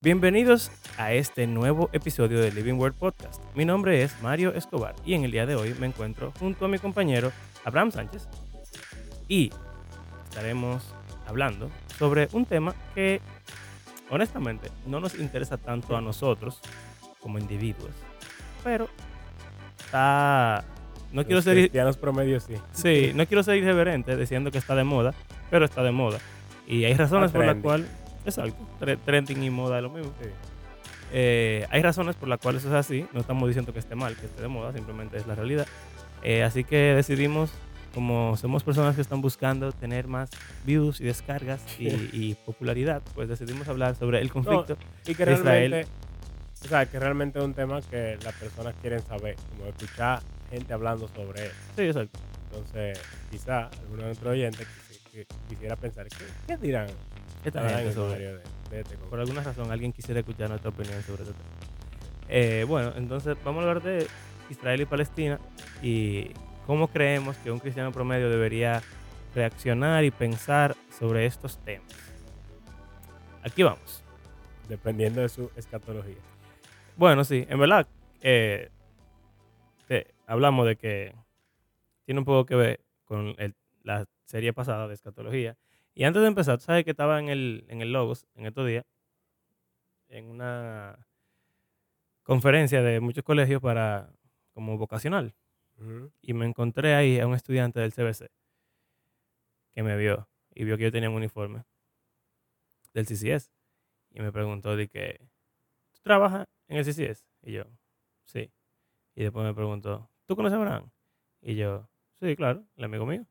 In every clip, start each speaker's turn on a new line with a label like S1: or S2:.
S1: Bienvenidos a este nuevo episodio de Living Word Podcast. Mi nombre es Mario Escobar y en el día de hoy me encuentro junto a mi compañero Abraham Sánchez y estaremos hablando sobre un tema que honestamente no nos interesa tanto a nosotros como individuos, pero está... No quiero ser...
S2: cristianos promedio sí.
S1: Sí, no quiero ser irreverente diciendo que está de moda, pero está de moda. Y hay razones por las cuales... Exacto, tre- trending y moda es lo mismo.
S2: Sí.
S1: Eh, hay razones por las cuales eso es así. No estamos diciendo que esté mal, que esté de moda, simplemente es la realidad. Eh, así que decidimos, como somos personas que están buscando tener más views y descargas y, y popularidad, pues decidimos hablar sobre el conflicto.
S2: Y que
S1: de Israel.
S2: realmente, o sea, que realmente es un tema que las personas quieren saber, como escuchar gente hablando sobre él.
S1: Sí, exacto.
S2: Entonces, quizá alguno de nuestros oyentes quisiera pensar, ¿qué, qué dirán
S1: Esta
S2: ah,
S1: gente sobre-
S2: este
S1: por alguna razón alguien quisiera escuchar nuestra opinión sobre este tema. Eh, bueno, entonces vamos a hablar de Israel y Palestina y cómo creemos que un cristiano promedio debería reaccionar y pensar sobre estos temas. Aquí vamos.
S2: Dependiendo de su escatología.
S1: Bueno, sí, en verdad, eh, hablamos de que tiene un poco que ver con el- la serie pasada de escatología. Y antes de empezar, tú sabes que estaba en el, en el Logos en estos días, en una conferencia de muchos colegios para como vocacional. Y me encontré ahí a un estudiante del CBC que me vio y vio que yo tenía un uniforme del CCS. Y me preguntó de que, ¿tú trabajas en el CCS? Y yo, sí. Y después me preguntó, ¿tú conoces a Abraham? Y yo, sí, claro, el amigo mío.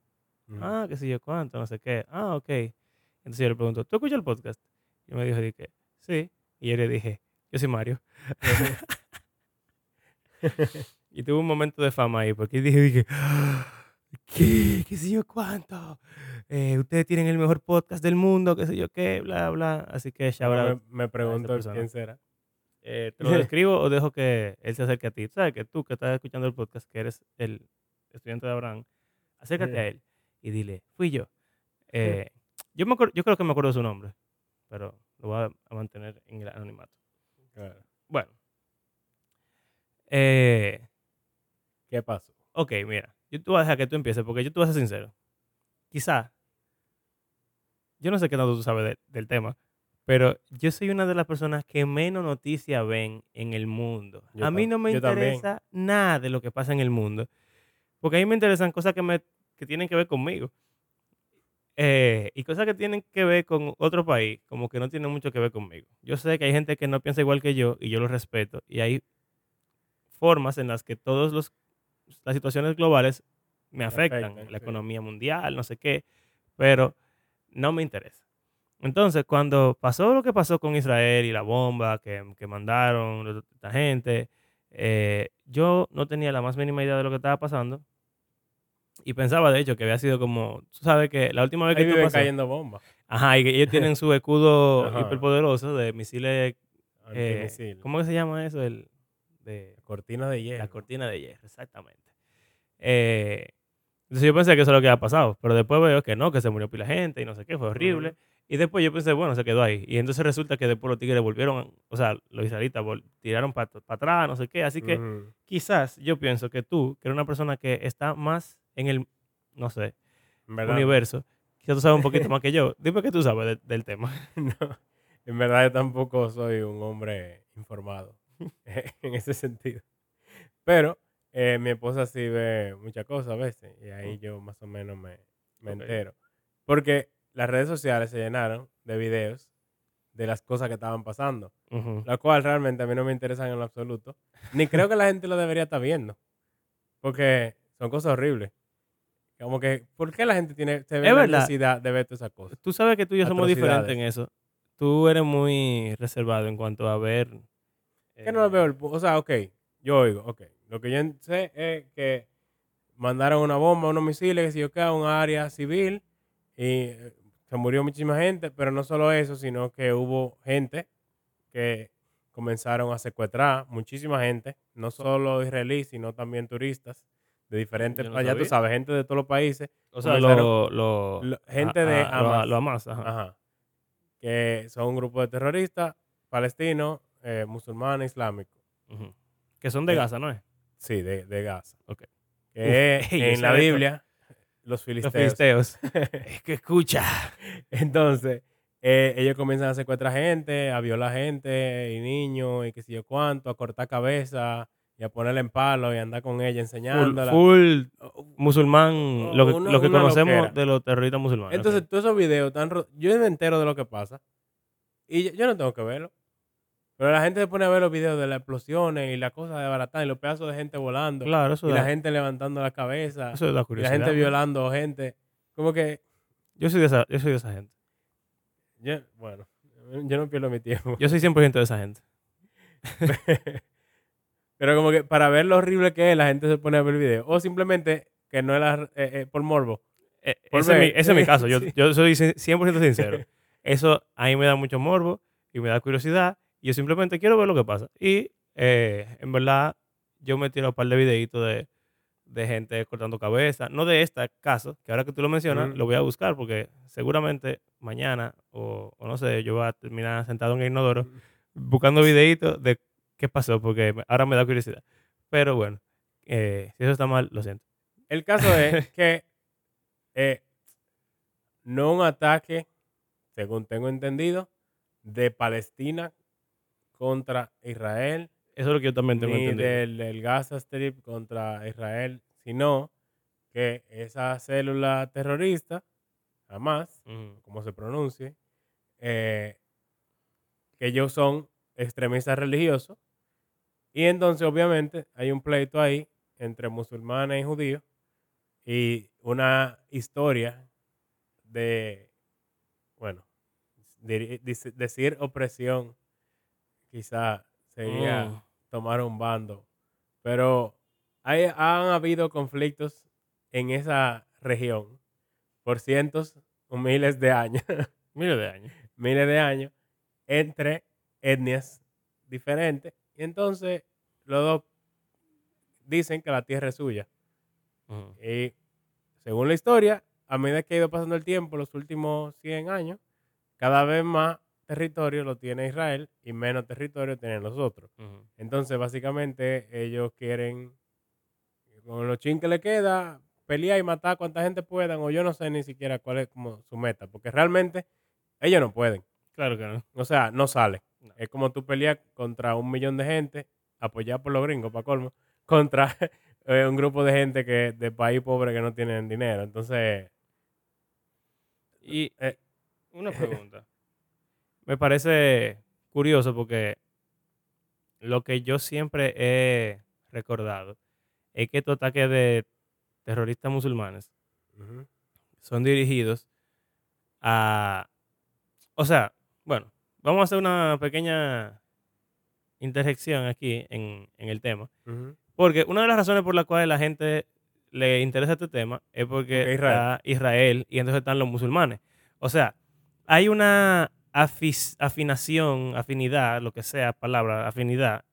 S1: Ah, qué sé yo cuánto, no sé qué. Ah, ok. Entonces yo le pregunto, ¿tú escuchas el podcast? Y me dijo, que, sí. Y yo le dije, yo soy Mario. y tuve un momento de fama ahí, porque dije, dije ¿qué? ¿Qué sé yo cuánto? Eh, ustedes tienen el mejor podcast del mundo, qué sé yo qué, bla, bla. Así que shout
S2: Ahora me, me pregunto quién será.
S1: Eh, ¿Te lo describo o dejo que él se acerque a ti? ¿Sabes que tú que estás escuchando el podcast, que eres el estudiante de Abraham, acércate
S2: Sí.
S1: a él y dile, fui yo. Eh, yo, me acuer- yo creo que me acuerdo su nombre, pero lo voy a, mantener en el anonimato.
S2: Claro.
S1: Bueno. Eh,
S2: ¿Qué pasó?
S1: ok, mira, yo te voy a dejar que tú empieces porque yo te voy a ser sincero. Quizá, yo no sé qué tanto tú sabes de- del tema, pero yo soy una de las personas que menos noticias ven en el mundo.
S2: Yo
S1: a mí no me
S2: también.
S1: interesa nada de lo que pasa en el mundo, porque a mí me interesan cosas que, me, que tienen que ver conmigo. Eh, y cosas que tienen que ver con otro país, como que no tienen mucho que ver conmigo. Yo sé que hay gente que no piensa igual que yo y yo lo respeto. Y hay formas en las que todas las situaciones globales me afectan.
S2: afectan,
S1: la
S2: sí.
S1: economía mundial, no sé qué, pero no me interesa. Entonces, cuando pasó lo que pasó con Israel y la bomba que, que mandaron esta gente, eh, yo no tenía la más mínima idea de lo que estaba pasando. Y pensaba, de hecho, que había sido como, tú sabes que la última vez
S2: Ahí
S1: que esto pasó,
S2: cayendo bombas.
S1: ajá, y que ellos tienen su escudo hiperpoderoso de misiles, eh. ¿cómo que se llama eso? El, de,
S2: Cortina de hierro.
S1: la cortina de hierro, exactamente. Eh, entonces yo pensé que eso es lo que había pasado, pero después veo que no, que se murió pila gente y no sé qué, fue horrible. Y después yo pensé, bueno, se quedó ahí. Y entonces resulta que después los tigres volvieron, o sea, los israelitas tiraron para atrás, no sé qué. Así que quizás yo pienso que tú, que eres una persona que está más en el, no sé,
S2: verdad,
S1: universo, quizás tú sabes un poquito más que yo. Dime qué tú sabes de- del tema.
S2: no, en verdad yo tampoco soy un hombre informado en ese sentido. Pero eh, mi esposa sí ve muchas cosas a veces y ahí yo más o menos me, me entero. Porque las redes sociales se llenaron de videos de las cosas que estaban pasando,
S1: Ujú.
S2: la cual realmente a mí no me interesan en lo absoluto. Ni creo que la gente lo debería estar viendo. Porque son cosas horribles. Como que, ¿por qué la gente tiene se ve
S1: Es
S2: la
S1: verdad.
S2: necesidad de ver todas esas cosas?
S1: Tú sabes que tú y yo somos diferentes en eso. Tú eres muy reservado en cuanto a ver.
S2: Que no lo
S1: eh,
S2: veo el O sea, ok, yo oigo, ok. Lo que yo sé es que mandaron una bomba, unos misiles, que si yo qué, a un área civil y eh, se murió muchísima gente, pero no solo eso, sino que hubo gente que comenzaron a secuestrar muchísima gente, no solo israelíes, sino también turistas de diferentes
S1: no
S2: ya tú sabes, gente de todos los países,
S1: O sea, lo, lo-
S2: lo- gente de
S1: a-
S2: Hamas.
S1: lo Hamas, ajá.
S2: ajá, que son un grupo de terroristas palestinos, eh, musulmanes, islámicos.
S1: Que son de Gaza, ¿no es?
S2: Sí, de, de Gaza.
S1: Ok.
S2: Que
S1: Uf,
S2: en la. Biblia, los
S1: Los
S2: filisteos.
S1: filisteos. es que escucha.
S2: Entonces, eh, ellos comienzan a secuestrar gente, a violar gente y niños y qué sé yo cuánto, a cortar cabeza y a ponerla en palo y andar con ella
S1: Full,
S2: enseñándola.
S1: full musulmán, lo que,
S2: Una-
S1: lo que
S2: una
S1: conocemos
S2: loquera.
S1: de los terroristas musulmanes.
S2: Entonces, todos esos videos ro- Yo me entero de lo que pasa y yo, yo no tengo que verlo. Pero la gente se pone a ver los videos de las explosiones y las cosas de baratán y los pedazos de gente volando
S1: claro, eso
S2: y
S1: da,
S2: la gente levantando la cabeza
S1: eso
S2: y la
S1: curiosidad.
S2: gente
S1: ¿no?
S2: violando gente. Como que,
S1: Yo soy, de esa, yo soy de esa gente.
S2: yo- bueno, yo no pierdo mi tiempo.
S1: Yo soy 100% de esa gente.
S2: Pero como que para ver lo horrible que es, la gente se pone a ver el video. O simplemente que no es eh, eh, por morbo.
S1: Eh,
S2: Por
S1: ese, es mi,
S2: ver.
S1: ese es mi caso. Yo,
S2: Sí.
S1: yo soy cien- 100% sincero. Eso a mí me da mucho morbo y me da curiosidad. Y yo simplemente quiero ver lo que pasa. Y eh, en verdad, yo me tiro un par de videitos de, de gente cortando cabeza. No de este caso, que ahora que tú lo mencionas, lo voy a buscar porque seguramente mañana o, o no sé, yo voy a terminar sentado en el inodoro buscando videitos de qué pasó porque ahora me da curiosidad. Pero bueno, eh, si eso está mal, lo siento.
S2: El caso es que eh, no un ataque, según tengo entendido, de Palestina contra Israel,
S1: Eso es lo que yo también tengo
S2: ni
S1: entendido.
S2: del, del Gaza Strip contra Israel, sino que esa célula terrorista, Hamas,
S1: Ujú.
S2: como se pronuncie, eh, que ellos son extremistas religiosos. Y entonces, obviamente, hay un pleito ahí entre musulmanes y judíos y una historia de, bueno, decir opresión quizá sería
S1: Mm.
S2: tomar un bando, pero hay, han habido conflictos en esa región por cientos o miles de años,
S1: Miles de años.
S2: miles de años, entre etnias diferentes. Y entonces los dos dicen que la tierra es suya. Y según la historia, a medida que ha ido pasando el tiempo, los últimos 100 años, cada vez más territorio lo tiene Israel y menos territorio tienen los otros. Entonces, básicamente, ellos quieren, con los chin que le queda, pelear y matar a cuanta gente puedan, o yo no sé ni siquiera cuál es como su meta, porque realmente ellos no pueden.
S1: Claro que no.
S2: O sea, no sale.
S1: No.
S2: Es como tú peleas contra un millón de gente, apoyado por los gringos, para colmo, contra eh, un grupo de gente que de país pobre que no tienen dinero. Entonces,
S1: Y
S2: eh,
S1: una pregunta. Me parece curioso porque lo que yo siempre he recordado es que estos ataques de terroristas musulmanes son dirigidos a... O sea, bueno, vamos a hacer una pequeña interjección aquí en, en el tema. Porque una de las razones por las cuales la gente le interesa este tema es porque
S2: Israel.
S1: está Israel y entonces están los musulmanes. O sea, hay una afinación, afinidad, lo que sea, palabra, afinidad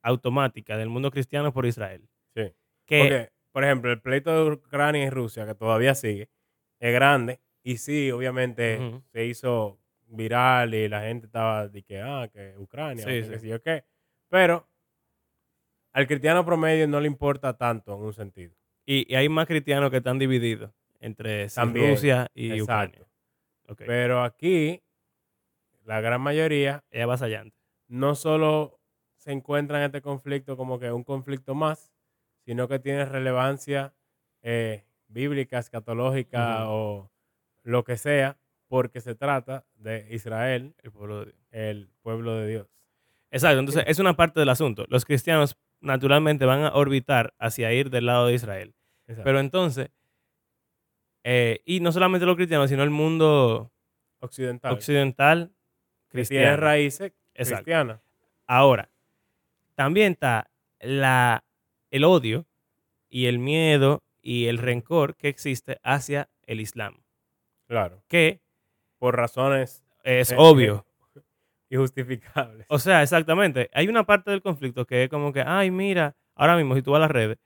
S1: automática del mundo cristiano por Israel.
S2: Sí.
S1: Que,
S2: Porque, por ejemplo, el pleito de Ucrania y Rusia, que todavía sigue, es grande. Y sí, obviamente se hizo viral y la gente estaba de que, ah, que Ucrania,
S1: Sí,
S2: que. Pero al cristiano promedio no le importa tanto en un sentido.
S1: y, y hay más cristianos que están divididos entre
S2: También,
S1: Rusia y
S2: Exacto.
S1: Ucrania.
S2: Pero aquí, la gran mayoría
S1: Es avasallante.
S2: no solo se encuentra en este conflicto como que un conflicto más, sino que tiene relevancia eh, bíblica, escatológica o lo que sea, porque se trata de Israel,
S1: El pueblo de Dios.
S2: el pueblo de Dios.
S1: Exacto, entonces es una parte del asunto. Los cristianos naturalmente van a orbitar hacia ir del lado de Israel.
S2: Exacto.
S1: Pero entonces, eh, y no solamente los cristianos, sino el mundo
S2: Occidental.
S1: occidental
S2: que tiene
S1: cristiano.
S2: raíces cristianas.
S1: Ahora, también está la, el odio y el miedo y el rencor que existe hacia el Islam,
S2: Claro.
S1: que
S2: Por razones
S1: es
S2: eh,
S1: obvio.
S2: injustificables.
S1: O sea, exactamente. Hay una parte del conflicto que es como que, ay, mira, ahora mismo si tú vas a las redes,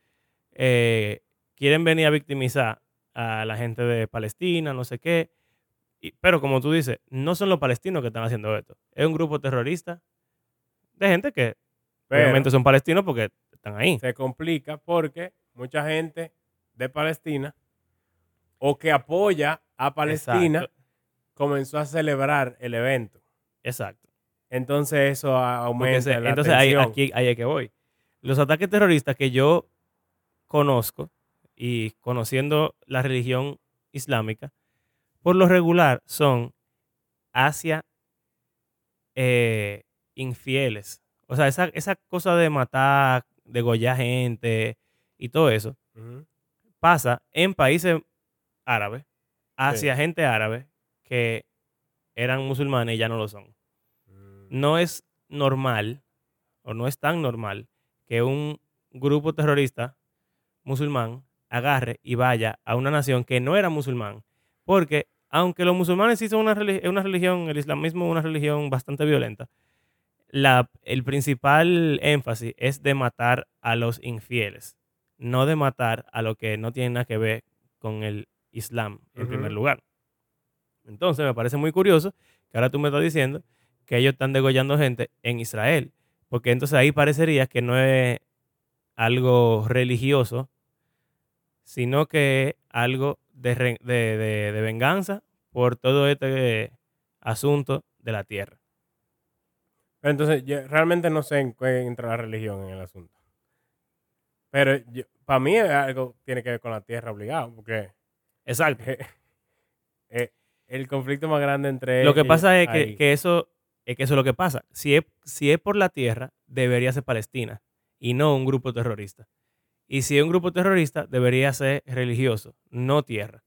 S1: eh, quieren venir a victimizar a la gente de Palestina, no sé qué, Y- pero como tú dices, no son los palestinos que están haciendo esto. Es un grupo terrorista de gente que
S2: Pero
S1: obviamente son palestinos porque están ahí.
S2: se complica porque mucha gente de Palestina o que apoya a Palestina
S1: Exacto.
S2: Comenzó a celebrar el evento.
S1: Exacto.
S2: Entonces eso aumenta
S1: se-
S2: la
S1: entonces ahí, aquí ahí es que voy. Los ataques terroristas que yo conozco y conociendo la religión islámica, por lo regular son hacia eh, infieles. O sea, esa, esa cosa de matar, degollar gente y todo eso pasa en países árabes hacia gente árabe que eran musulmanes y ya no lo son.
S2: Mm.
S1: no es normal o no es tan normal que un grupo terrorista musulmán agarre y vaya a una nación que no era musulmán. Porque aunque los musulmanes sí son una, una religión, el islamismo es una religión bastante violenta, la, el principal énfasis es de matar a los infieles, no de matar a lo que no tiene nada que ver con el Islam en primer lugar. Entonces me parece muy curioso que ahora tú me estás diciendo que ellos están degollando gente en Israel, porque entonces ahí parecería que no es algo religioso, sino que es algo de, de- de- de venganza por todo este asunto de la tierra.
S2: Pero entonces yo realmente no sé en qué entra la religión en el asunto. Pero para mí es algo tiene que ver con la tierra obligado, porque
S1: Exacto.
S2: eh, eh, el conflicto más grande entre
S1: Lo que
S2: ellos
S1: pasa es que, que eso es que eso es lo que pasa. Si es, si es por la tierra, debería ser Palestina y no un grupo terrorista. Y si es un grupo terrorista, debería ser religioso, no tierra.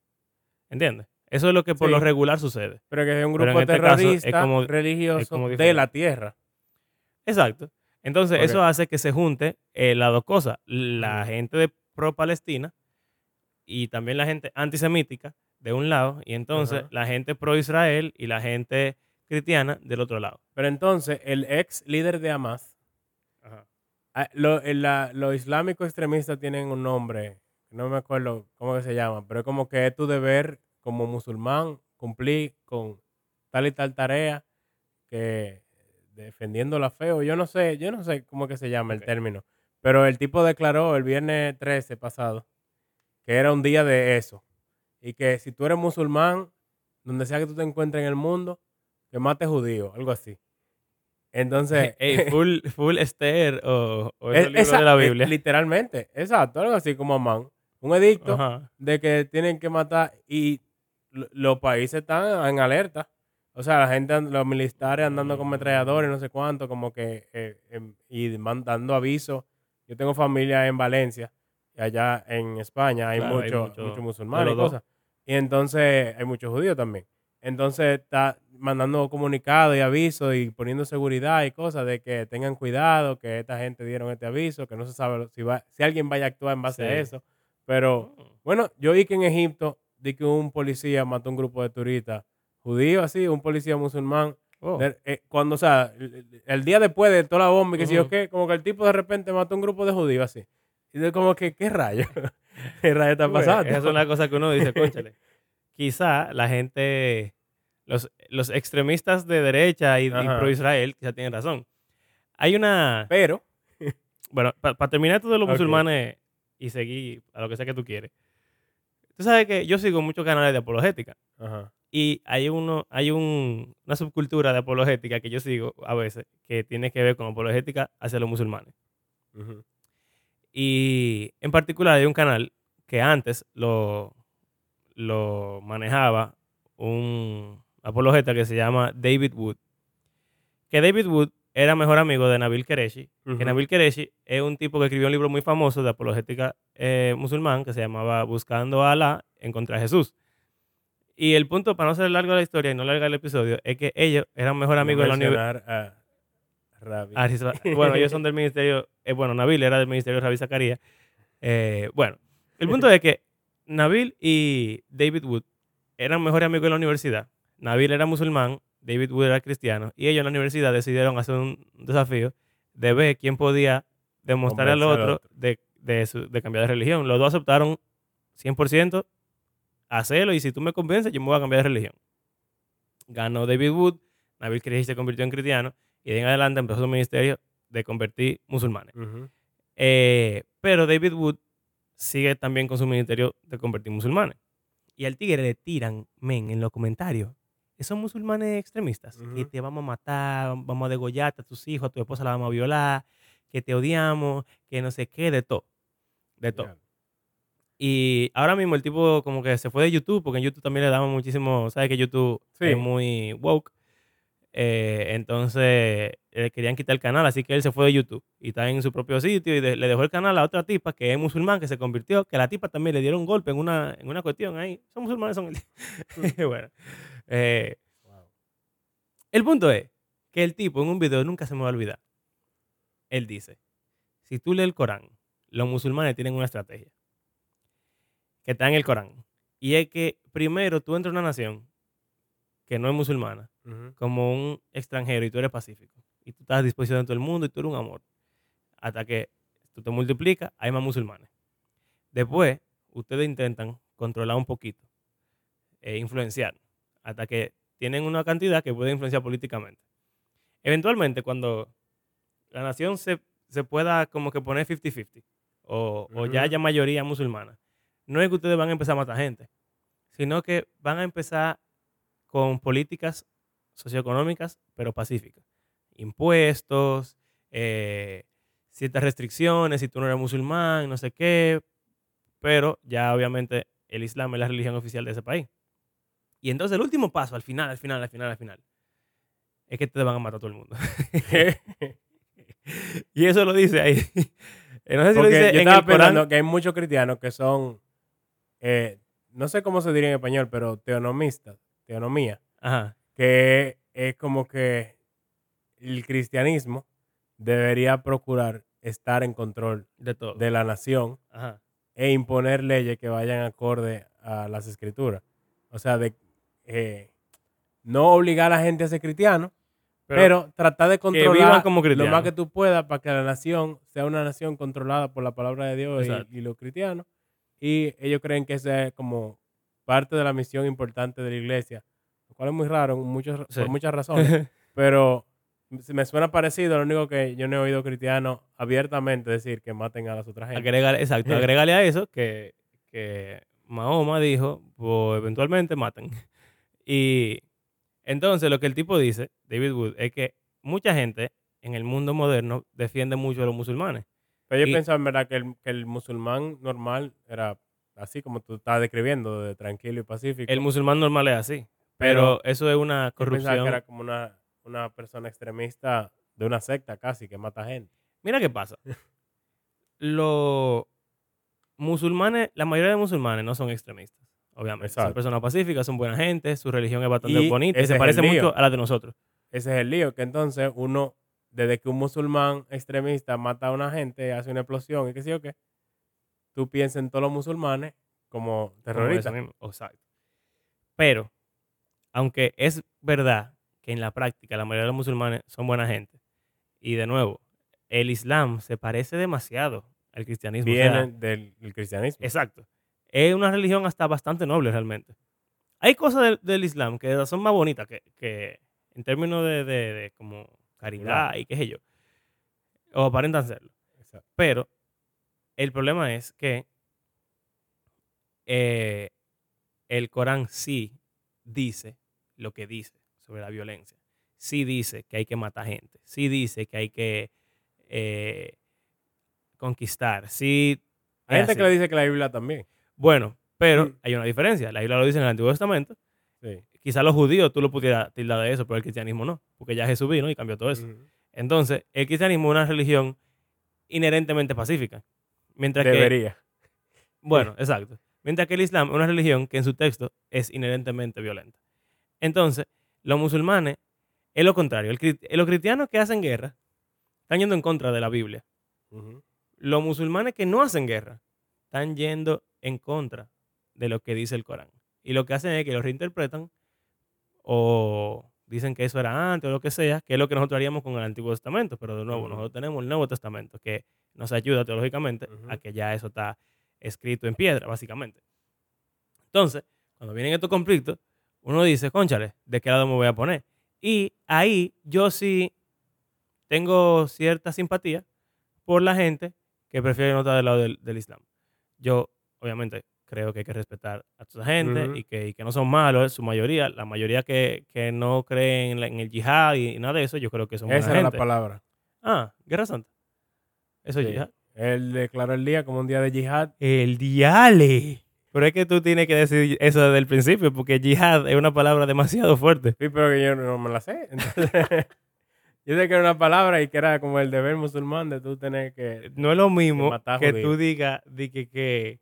S1: ¿Entiendes? Eso es lo que por
S2: Sí.
S1: lo regular sucede.
S2: Pero que es un grupo
S1: este es
S2: terrorista
S1: como-
S2: religioso
S1: es como
S2: de la tierra.
S1: Exacto. Entonces, eso hace que se junte eh, las dos cosas. La gente de pro-Palestina y también la gente antisemítica de un lado, y entonces
S2: Ajá.
S1: la gente pro-Israel y la gente cristiana del otro lado.
S2: Pero entonces el ex líder de Hamas, ah, lo- el- la- los islámicos extremistas tienen un nombre, no me acuerdo cómo que se llama, pero es como que es tu deber como musulmán cumplir con tal y tal tarea que defendiendo la fe o yo no sé, yo no sé cómo que se llama el término, pero el tipo declaró el viernes 13 pasado que era un día de eso y que si tú eres musulmán, donde sea que tú te encuentres en el mundo, que mate judío, algo así. Entonces,
S1: full, full Esther o, o
S2: es-
S1: libros
S2: esa-
S1: de la
S2: eh,
S1: Biblia.
S2: literalmente, exacto, algo así como Amán. Un edicto
S1: Ajá.
S2: de que tienen que matar y lo- los países están en alerta. O sea, la gente, los militares andando con ametralladores, no sé cuánto, como que, eh, em, y mandando avisos. Yo tengo familia en Valencia, allá en España hay
S1: Claro, hay mucho-
S2: musulmanes y cosas. Y entonces hay muchos judíos también. Entonces está mandando comunicados y avisos y poniendo seguridad y cosas de que tengan cuidado, que esta gente dieron este aviso, que no se sabe si, va, si alguien vaya a actuar en base
S1: Sí.
S2: a eso. Pero bueno, yo vi que en Egipto di que un policía mató a un grupo de turistas judíos, así, un policía musulmán.
S1: Oh.
S2: De- eh, cuando, o sea, el, el día después de toda la bomba y que sé yo qué, como que el tipo de repente mató a un grupo de judíos así. Y de como que, ¿qué rayo? ¿Qué rayo está pasando?
S1: Esa es una cosa que uno dice, conchale. Quizá la gente, los, los extremistas de derecha y, y pro-Israel, quizá tienen razón. Hay una...
S2: Pero,
S1: Bueno, para terminar esto de los musulmanes y seguir a lo que sea que tú quieres. Tú sabes que yo sigo muchos canales de apologética.
S2: ajá,
S1: Y hay uno, hay un- una subcultura de apologética que yo sigo a veces que tiene que ver con apologética hacia los musulmanes.
S2: ujú,
S1: Y en particular hay un canal que antes lo, lo manejaba un apologeta que se llama David Wood. Que David Wood era mejor amigo de Nabil Qureshi. Que
S2: ujú.
S1: Nabil Qureshi es un tipo que escribió un libro muy famoso de apologética eh, musulmán que se llamaba Buscando a Alá en contra de Jesús. Y el punto, para no ser largo la historia y no largar el episodio, es que ellos eran mejor
S2: No
S1: amigos de la universidad. Bueno, ellos son del ministerio. eh, bueno, Nabil era del ministerio de Rabbi Zacarías. Eh, bueno, el punto es que Nabil y David Wood eran mejores amigos de la universidad. Nabil era musulmán, David Wood era cristiano. Y ellos en la universidad decidieron hacer un desafío de ver quién podía demostrar al otro,
S2: otro.
S1: De, de su- de cambiar de religión. Los dos aceptaron 100% hacerlo. Y si tú me convences, yo me voy a cambiar de religión. Ganó David Wood, Nabil Qureshi se convirtió en cristiano y de en adelante empezó su ministerio de convertir musulmanes. Eh, pero David Wood sigue también con su ministerio de convertir musulmanes. Y al tigre le tiran, men, en los comentarios. Esos musulmanes extremistas, que te vamos a matar, vamos a degollarte a tus hijos, a tu esposa la vamos a violar, que te odiamos, que no sé qué, de todo. De todo.
S2: Ya.
S1: Y ahora mismo el tipo como que se fue de YouTube, porque en YouTube también le daban muchísimo, ¿sabes que YouTube
S2: Sí.
S1: es muy woke? Eh, entonces le querían quitar el canal, así que él se fue de YouTube y está en su propio sitio y de- le dejó el canal a otra tipa que es musulmán, que se convirtió, que a la tipa también le dieron un golpe en una, en una cuestión ahí. Son musulmanes, son el... bueno. eh,
S2: Wow.
S1: el punto es que el tipo en un video nunca se me va a olvidar. Él dice, si tú lees el Corán, los musulmanes tienen una estrategia que está en el Corán. Y es que primero tú entras a una nación que no es musulmana, como un extranjero y tú eres pacífico. Y tú estás a disposición de todo el mundo y tú eres un amor. Hasta que tú te multiplicas, hay más musulmanes. Después, ustedes intentan controlar un poquito, e influenciar, hasta que tienen una cantidad que puede influenciar políticamente. Eventualmente, cuando la nación se, se pueda como que poner 50-50, o, o ya haya mayoría musulmana, no es que ustedes van a empezar a matar gente, sino que van a empezar con políticas socioeconómicas, pero pacíficas. Impuestos, eh, ciertas restricciones, si tú no eres musulmán, no sé qué, pero ya obviamente el Islam es la religión oficial de ese país. Y entonces el último paso, al final, al final, al final, al final, es que te van a matar a todo el mundo. y eso lo dice ahí. Eh, no sé si lo dice
S2: yo
S1: en
S2: estaba
S1: el Corán.
S2: pensando que hay muchos cristianos que son, eh, no sé cómo se diría en español, pero teonomistas, teonomía,
S1: Ajá.
S2: que es como que el cristianismo debería procurar estar en control
S1: De todo.
S2: de la nación
S1: Ajá.
S2: e imponer leyes que vayan acorde a las escrituras. O sea, de eh, no obligar a la gente a ser cristiano, pero, tratar de controlar
S1: como
S2: lo más que tú puedas para que la nación sea una nación controlada por la palabra de Dios y- y, los cristianos. Y ellos creen que esa es como parte de la misión importante de la iglesia, lo cual es muy raro muchos,
S1: Sí.
S2: por muchas razones. pero me suena parecido, lo único que yo no he oído cristianos abiertamente decir que maten a las otras gente.
S1: Agregale, exacto, agregale a eso que, que Mahoma dijo, pues eventualmente matan. Y entonces lo que el tipo dice, David Wood, es que mucha gente en el mundo moderno defiende mucho a los musulmanes.
S2: Pero yo
S1: y-
S2: pensaba en verdad que el, que el musulmán normal era así como tú estás describiendo, de tranquilo y pacífico.
S1: El musulmán normal es así, pero,
S2: Pero
S1: eso es una corrupción.
S2: que era como una, una persona extremista de una secta casi que mata gente.
S1: Mira qué pasa. Los musulmanes, la mayoría de musulmanes no son extremistas, obviamente. Son personas pacíficas, son buena gente, su religión es bastante
S2: Y
S1: bonita y se parece mucho a la de nosotros.
S2: Ese es el lío, que entonces uno, desde que un musulmán extremista mata a una gente, hace una explosión y qué sé yo qué, tú piensas en todos los musulmanes como terroristas.
S1: Exacto. Pero, aunque es verdad que en la práctica la mayoría de los musulmanes son buena gente, y de nuevo, el Islam se parece demasiado al cristianismo. o sea,
S2: Vienen del, del cristianismo.
S1: exacto. Es una religión hasta bastante noble realmente. Hay cosas del, del Islam que son más bonitas que, que en términos de, de- de como caridad y qué sé yo. O aparentan serlo.
S2: Exacto.
S1: Pero el problema es que eh, el Corán sí dice lo que dice sobre la violencia. Sí dice que hay que matar gente. Sí dice que hay que eh, conquistar. Sí.
S2: Hay gente que le dice que la Biblia también.
S1: Bueno, pero
S2: Mm.
S1: hay una diferencia. La Biblia lo dice en el Antiguo Testamento.
S2: Sí.
S1: Quizás los judíos tú lo pudieras tildar de eso, pero el cristianismo no. Porque ya Jesús vino y cambió todo eso. Entonces, el cristianismo es una religión inherentemente pacífica. Mientras que
S2: Debería.
S1: bueno, exacto. Mientras que el Islam es una religión que en su texto es inherentemente violenta. Entonces, los musulmanes es lo contrario. El los cristianos que hacen guerra están yendo en contra de la Biblia. Los musulmanes que no hacen guerra están yendo en contra de lo que dice el Corán. Y lo que hacen es que lo reinterpretan o dicen que eso era antes o lo que sea, que es lo que nosotros haríamos con el Antiguo Testamento. Pero de nuevo, nosotros tenemos el Nuevo Testamento que nos ayuda teológicamente a que ya eso está escrito en piedra, básicamente. Entonces, cuando vienen estos conflictos, uno dice, conchale, ¿de qué lado me voy a poner? Y ahí yo sí tengo cierta simpatía por la gente que prefiere no estar del lado del, del Islam. Yo, obviamente, creo que hay que respetar a toda esa gente y, que, y que no son malos, su mayoría, la mayoría que, que no creen en, la- en el yihad y nada de eso, yo creo que son buena
S2: Esa era la palabra.
S1: Ah, Guerra Santa. Eso es
S2: Sí.
S1: yihad.
S2: Él declaró el día como un día de yihad.
S1: El diale. Pero es que tú tienes que decir eso desde el principio, porque yihad es una palabra demasiado fuerte.
S2: Sí, pero que yo no me la sé. Entonces, yo sé que era una palabra y que era como el deber musulmán de tú tener que...
S1: No es lo mismo que tú digas di que, que,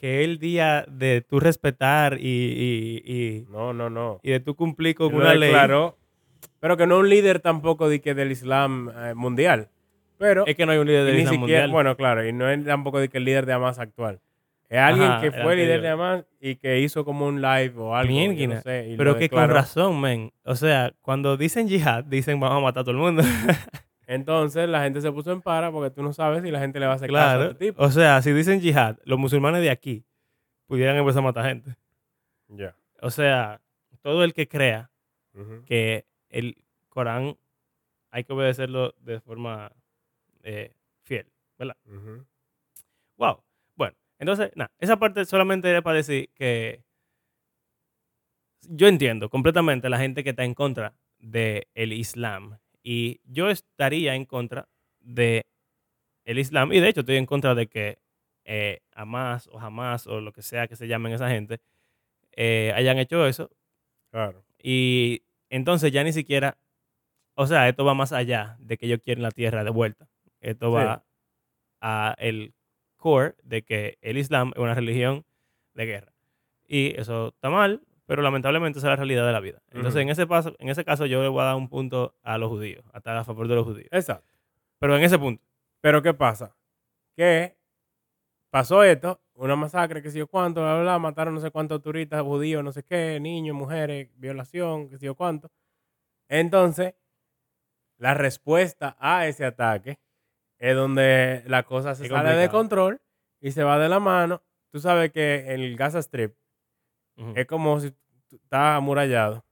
S1: que el día de tú respetar y, y, y,
S2: No, no, no.
S1: y de tú cumplir con
S2: Él lo
S1: una ley.
S2: declaró, pero que no un líder tampoco de que del Islam eh, mundial. Pero
S1: Es que no hay un líder del
S2: ni
S1: Islam
S2: siquiera,
S1: mundial.
S2: bueno, claro, y no es tampoco de que el líder de Hamas actual. Es alguien
S1: Ajá,
S2: que fue líder de Hamas y que hizo como un live o algo. yo no
S1: Mierda.
S2: sé, y
S1: Pero que con
S2: declaró.
S1: razón, men. O sea, cuando dicen yihad, dicen vamos a matar a todo el mundo.
S2: Entonces la gente se puso en para porque tú no sabes si la gente le va a hacer caso a este tipo.
S1: O sea, si dicen yihad, los musulmanes de aquí pudieran empezar a matar gente.
S2: Ya.
S1: O sea, todo el que crea que el Corán hay que obedecerlo de forma eh, fiel.
S2: Ujú.
S1: Wow. Bueno, entonces, nada, esa parte solamente era para decir que yo entiendo completamente la gente que está en contra del Islam y yo estaría en contra de el Islam y de hecho estoy en contra de que eh, Hamas o Hamas o lo que sea que se llamen esa gente eh, hayan hecho eso
S2: Claro.
S1: y entonces ya ni siquiera, o sea, esto va más allá de que ellos quieren la tierra de vuelta. Esto
S2: Sí.
S1: va a el core de que el Islam es una religión de guerra. Y eso está mal, pero lamentablemente esa es la realidad de la vida. Entonces, en, ese paso, en ese caso, yo le voy a dar un punto a los judíos, hasta a favor de los judíos.
S2: Exacto.
S1: Pero en ese punto,
S2: Pero ¿qué pasa? Que pasó esto, una masacre, que sé yo cuánto, bla, bla, bla, mataron no sé cuántos turistas judíos, no sé qué, niños, mujeres, violación, que sé yo cuánto. Entonces, la respuesta a ese ataque es donde la cosa se
S1: Es
S2: sale de control y se va de la mano. Tú sabes que en el Gaza Strip es como si estás amurallado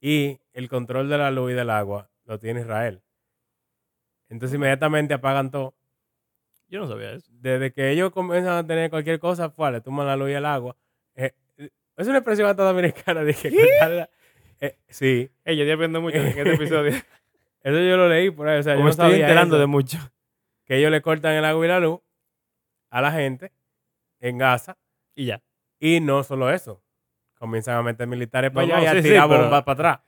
S2: y el control de la luz y del agua lo tiene Israel. Entonces inmediatamente apagan todo.
S1: yo no sabía eso.
S2: Desde que ellos comienzan a tener cualquier cosa, pues, le toman la luz y el agua. Eh, es una expresión hasta dominicana. Dije. Eh, sí,
S1: Ey, yo estoy aprendiendo mucho en este episodio.
S2: eso yo lo leí por ahí. O sea, yo
S1: Como
S2: no
S1: estoy
S2: sabía
S1: enterando
S2: eso,
S1: de mucho.
S2: que ellos le cortan el agua y la luz a la gente en Gaza.
S1: Y ya.
S2: Y no solo eso. Comienzan a meter militares
S1: No,
S2: para allá
S1: no,
S2: y a
S1: sí,
S2: tirar bombas para atrás.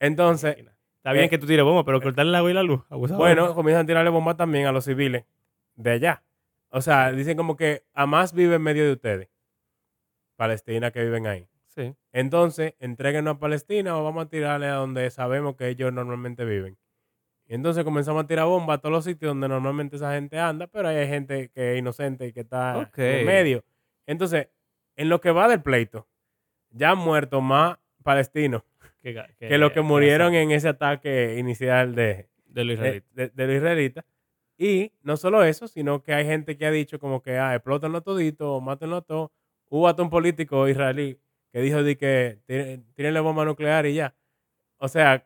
S2: Entonces,
S1: Está bien
S2: eh,
S1: que tú tires bomba, pero cortarle el agua y la luz.
S2: Bueno, comienzan a tirarle bombas también a los civiles de allá. O sea, dicen como que Hamas vive en medio de ustedes. Palestina que viven ahí.
S1: Sí.
S2: Entonces, entréguenos a Palestina o vamos a tirarle a donde sabemos que ellos normalmente viven. Y entonces comenzamos a tirar bombas a todos los sitios donde normalmente esa gente anda, pero hay gente que es inocente y que está en medio. Entonces, en lo que va del pleito, ya han muerto más palestinos
S1: Que, ga-
S2: que los que murieron en ese ataque inicial de,
S1: de los israelitas.
S2: de, de los israelitas. Y no solo eso, sino que hay gente que ha dicho como que, ah, explótenlo todito, mátenlo a todos. Hubo hasta un político israelí que dijo de que "Tiren- tírenle bomba nuclear y ya. O sea,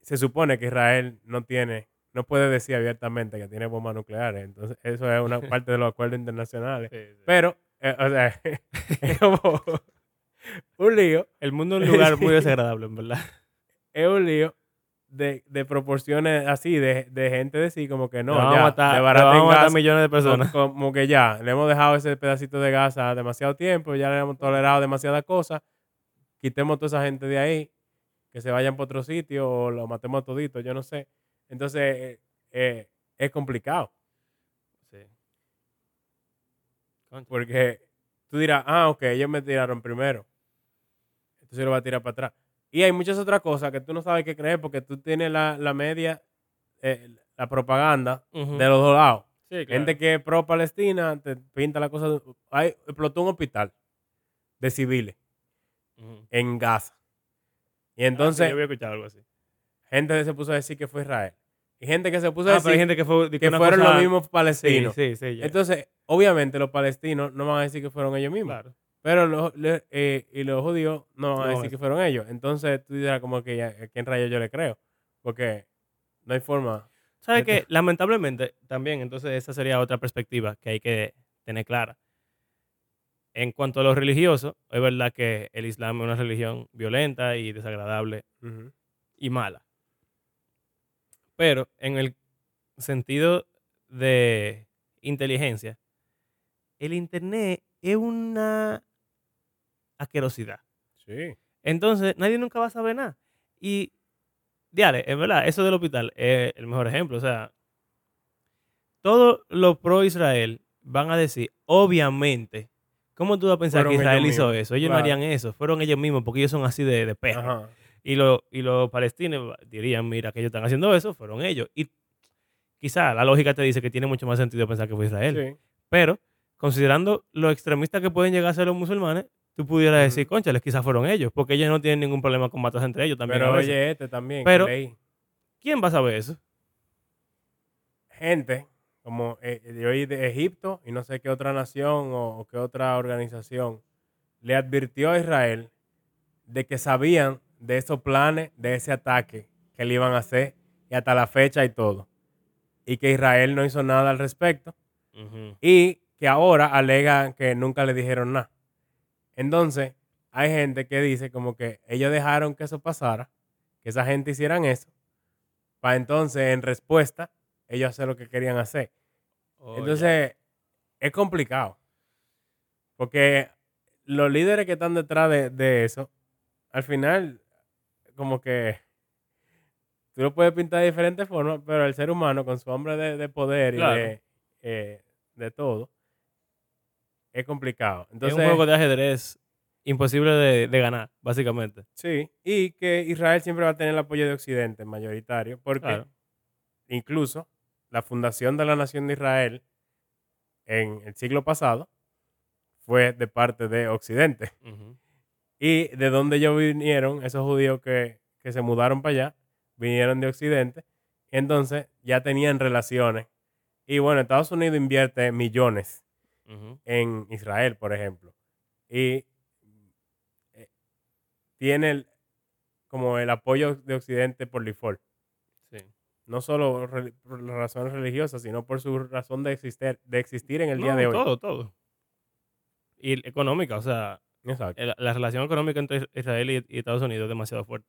S2: se supone que Israel no tiene, no puede decir abiertamente que tiene bombas nucleares. Entonces, eso es una parte de los acuerdos internacionales.
S1: Sí, sí.
S2: Pero, eh, o sea, es como un lío
S1: El mundo es un lugar muy desagradable, en verdad.
S2: es un lío de, de proporciones así, de, de gente decir como que no,
S1: vamos
S2: ya,
S1: a
S2: de
S1: vamos a matar
S2: gas,
S1: millones de personas.
S2: como, que ya, le hemos dejado ese pedacito de Gaza demasiado tiempo, ya le hemos tolerado demasiadas cosas, quitemos toda esa gente de ahí, que se vayan para otro sitio o lo matemos todito, yo no sé. Entonces, eh, eh, es complicado,
S1: Sí. Concha.
S2: Porque tú dirás, ah, ok, ellos me tiraron primero, entonces lo voy a tirar para atrás. Y hay muchas otras cosas que tú no sabes qué creer porque tú tienes la, la media, eh, la propaganda de los dos lados.
S1: Sí, claro.
S2: Gente que es pro Palestina te pinta la cosa. Hay, explotó un hospital de civiles en Gaza. Y
S1: Ah, sí,
S2: entonces,
S1: yo había escuchado algo así.
S2: gente se puso a decir que fue Israel. Y gente que se puso a
S1: Ah,
S2: decir
S1: pero hay gente que fue
S2: que
S1: una
S2: fueron
S1: cosa-
S2: los mismos palestinos.
S1: sí, sí. ya.
S2: Entonces, obviamente, los palestinos no van a decir que fueron ellos mismos.
S1: claro.
S2: Pero los, le- eh, y los judíos no van a
S1: No,
S2: decir que fueron ellos. Entonces tú dirás como que ya, ¿a quién rayos yo le creo? Porque no hay forma.
S1: ¿Sabes que Lamentablemente, también, entonces esa sería otra perspectiva que hay que tener clara. En cuanto a lo religioso, es verdad que el Islam es una religión violenta y desagradable y mala. Pero en el sentido de inteligencia, el Internet es una asquerosidad.
S2: Sí.
S1: Entonces, nadie nunca va a saber nada. Y, diale, es verdad, eso del hospital es el mejor ejemplo. O sea, todos los pro-Israel van a decir, obviamente, ¿cómo tú vas a pensar
S2: Fueron
S1: que Israel hizo
S2: mismos,
S1: eso? Ellos
S2: claro.
S1: no harían eso. Fueron ellos mismos, porque ellos son así de, de perros. Y, lo- y los palestinos dirían, mira, que ellos están haciendo eso, fueron ellos. Y quizá la lógica te dice que tiene mucho más sentido pensar que fue Israel.
S2: Sí.
S1: Pero, considerando lo extremistas que pueden llegar a ser los musulmanes, tú pudieras decir, conchales, quizás fueron ellos, porque ellos no tienen ningún problema con matarse entre ellos también.
S2: Pero oye, este también.
S1: Pero-. ¿Quién va a saber eso?
S2: gente como eh, de hoy de Egipto y no sé qué otra nación o, o qué otra organización le advirtió a Israel de que sabían de esos planes, de ese ataque que le iban a hacer y hasta la fecha y todo. Y que Israel no hizo nada al respecto y que ahora alegan que nunca le dijeron nada. Entonces, hay gente que dice como que ellos dejaron que eso pasara, que esa gente hicieran eso, para entonces, en respuesta, ellos hacer lo que querían hacer.
S1: Oh,
S2: Entonces, es complicado. Porque los líderes que están detrás de, de eso, al final, como que tú lo puedes pintar de diferentes formas, pero el ser humano con su hambre de, de poder y
S1: Claro.
S2: de, eh, de todo, es complicado. Entonces,
S1: es un juego de ajedrez imposible de, de ganar, básicamente.
S2: sí, y que Israel siempre va a tener el apoyo de Occidente mayoritario, porque
S1: Claro.
S2: incluso la fundación de la nación de Israel en el siglo pasado fue de parte de Occidente.
S1: Ujú.
S2: Y de donde ellos vinieron, esos judíos que, que se mudaron para allá, vinieron de Occidente. Entonces ya tenían relaciones. Y bueno, Estados Unidos invierte millones en Israel, por ejemplo. Y eh, tiene el- como el apoyo de Occidente por default.
S1: Sí.
S2: No solo re- por las razones religiosas, sino por su razón de existir, de existir en el día de hoy.
S1: Todo, todo. Y económica, o sea,
S2: Exacto.
S1: la relación económica entre Israel y, y Estados Unidos es demasiado fuerte.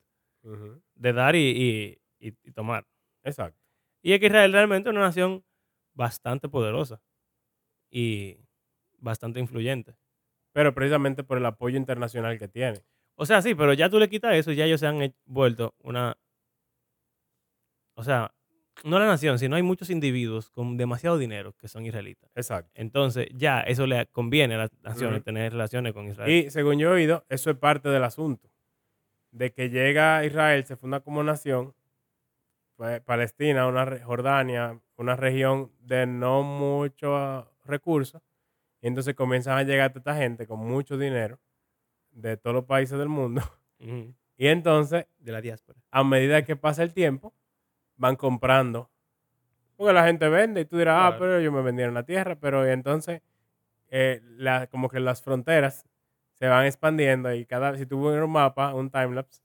S1: De dar y, y- y- tomar.
S2: Exacto.
S1: Y es que Israel realmente es una nación bastante poderosa y bastante influyente.
S2: Pero precisamente por el apoyo internacional que tiene.
S1: O sea, sí, pero ya tú le quitas eso y ya ellos se han vuelto una... O sea, no la nación, sino hay muchos individuos con demasiado dinero que son israelitas.
S2: Exacto.
S1: Entonces, ya eso le conviene a las naciones tener relaciones con Israel.
S2: Y según yo he oído, eso es parte del asunto. De que llega Israel, se funda como nación, pues, Palestina, una re- Jordania, una región de no muchos recursos, y entonces comienzan a llegar toda esta gente con mucho dinero de todos los países del mundo. Y entonces,
S1: De la diáspora.
S2: a medida que pasa el tiempo, van comprando. Porque la gente vende y tú dirás, ah, pero ellos me vendieron la tierra, pero entonces, eh, la- como que las fronteras se van expandiendo y cada si tú ves un mapa, un timelapse,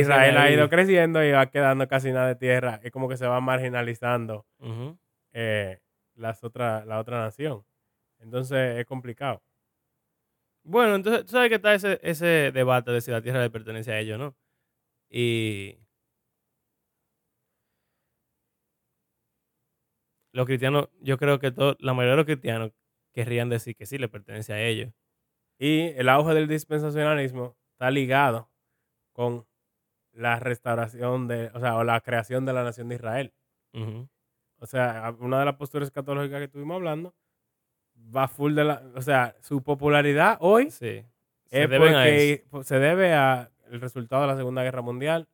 S2: Israel ha ido creciendo y va quedando casi nada de tierra. Es como que se va marginalizando eh, las otra, la otra nación. Entonces es complicado.
S1: Bueno, entonces, tú sabes que está ese, ese debate de si la tierra le pertenece a ellos o no. Y los cristianos, yo creo que todo, la mayoría de los cristianos querrían decir que sí le pertenece a ellos.
S2: Y el auge del dispensacionalismo está ligado con la restauración de, o sea, o la creación de la nación de Israel. O sea, a- una de las posturas escatológicas que estuvimos hablando va full de la, o sea, su popularidad hoy
S1: Sí. Se
S2: es
S1: a
S2: se debe al resultado de la Segunda Guerra Mundial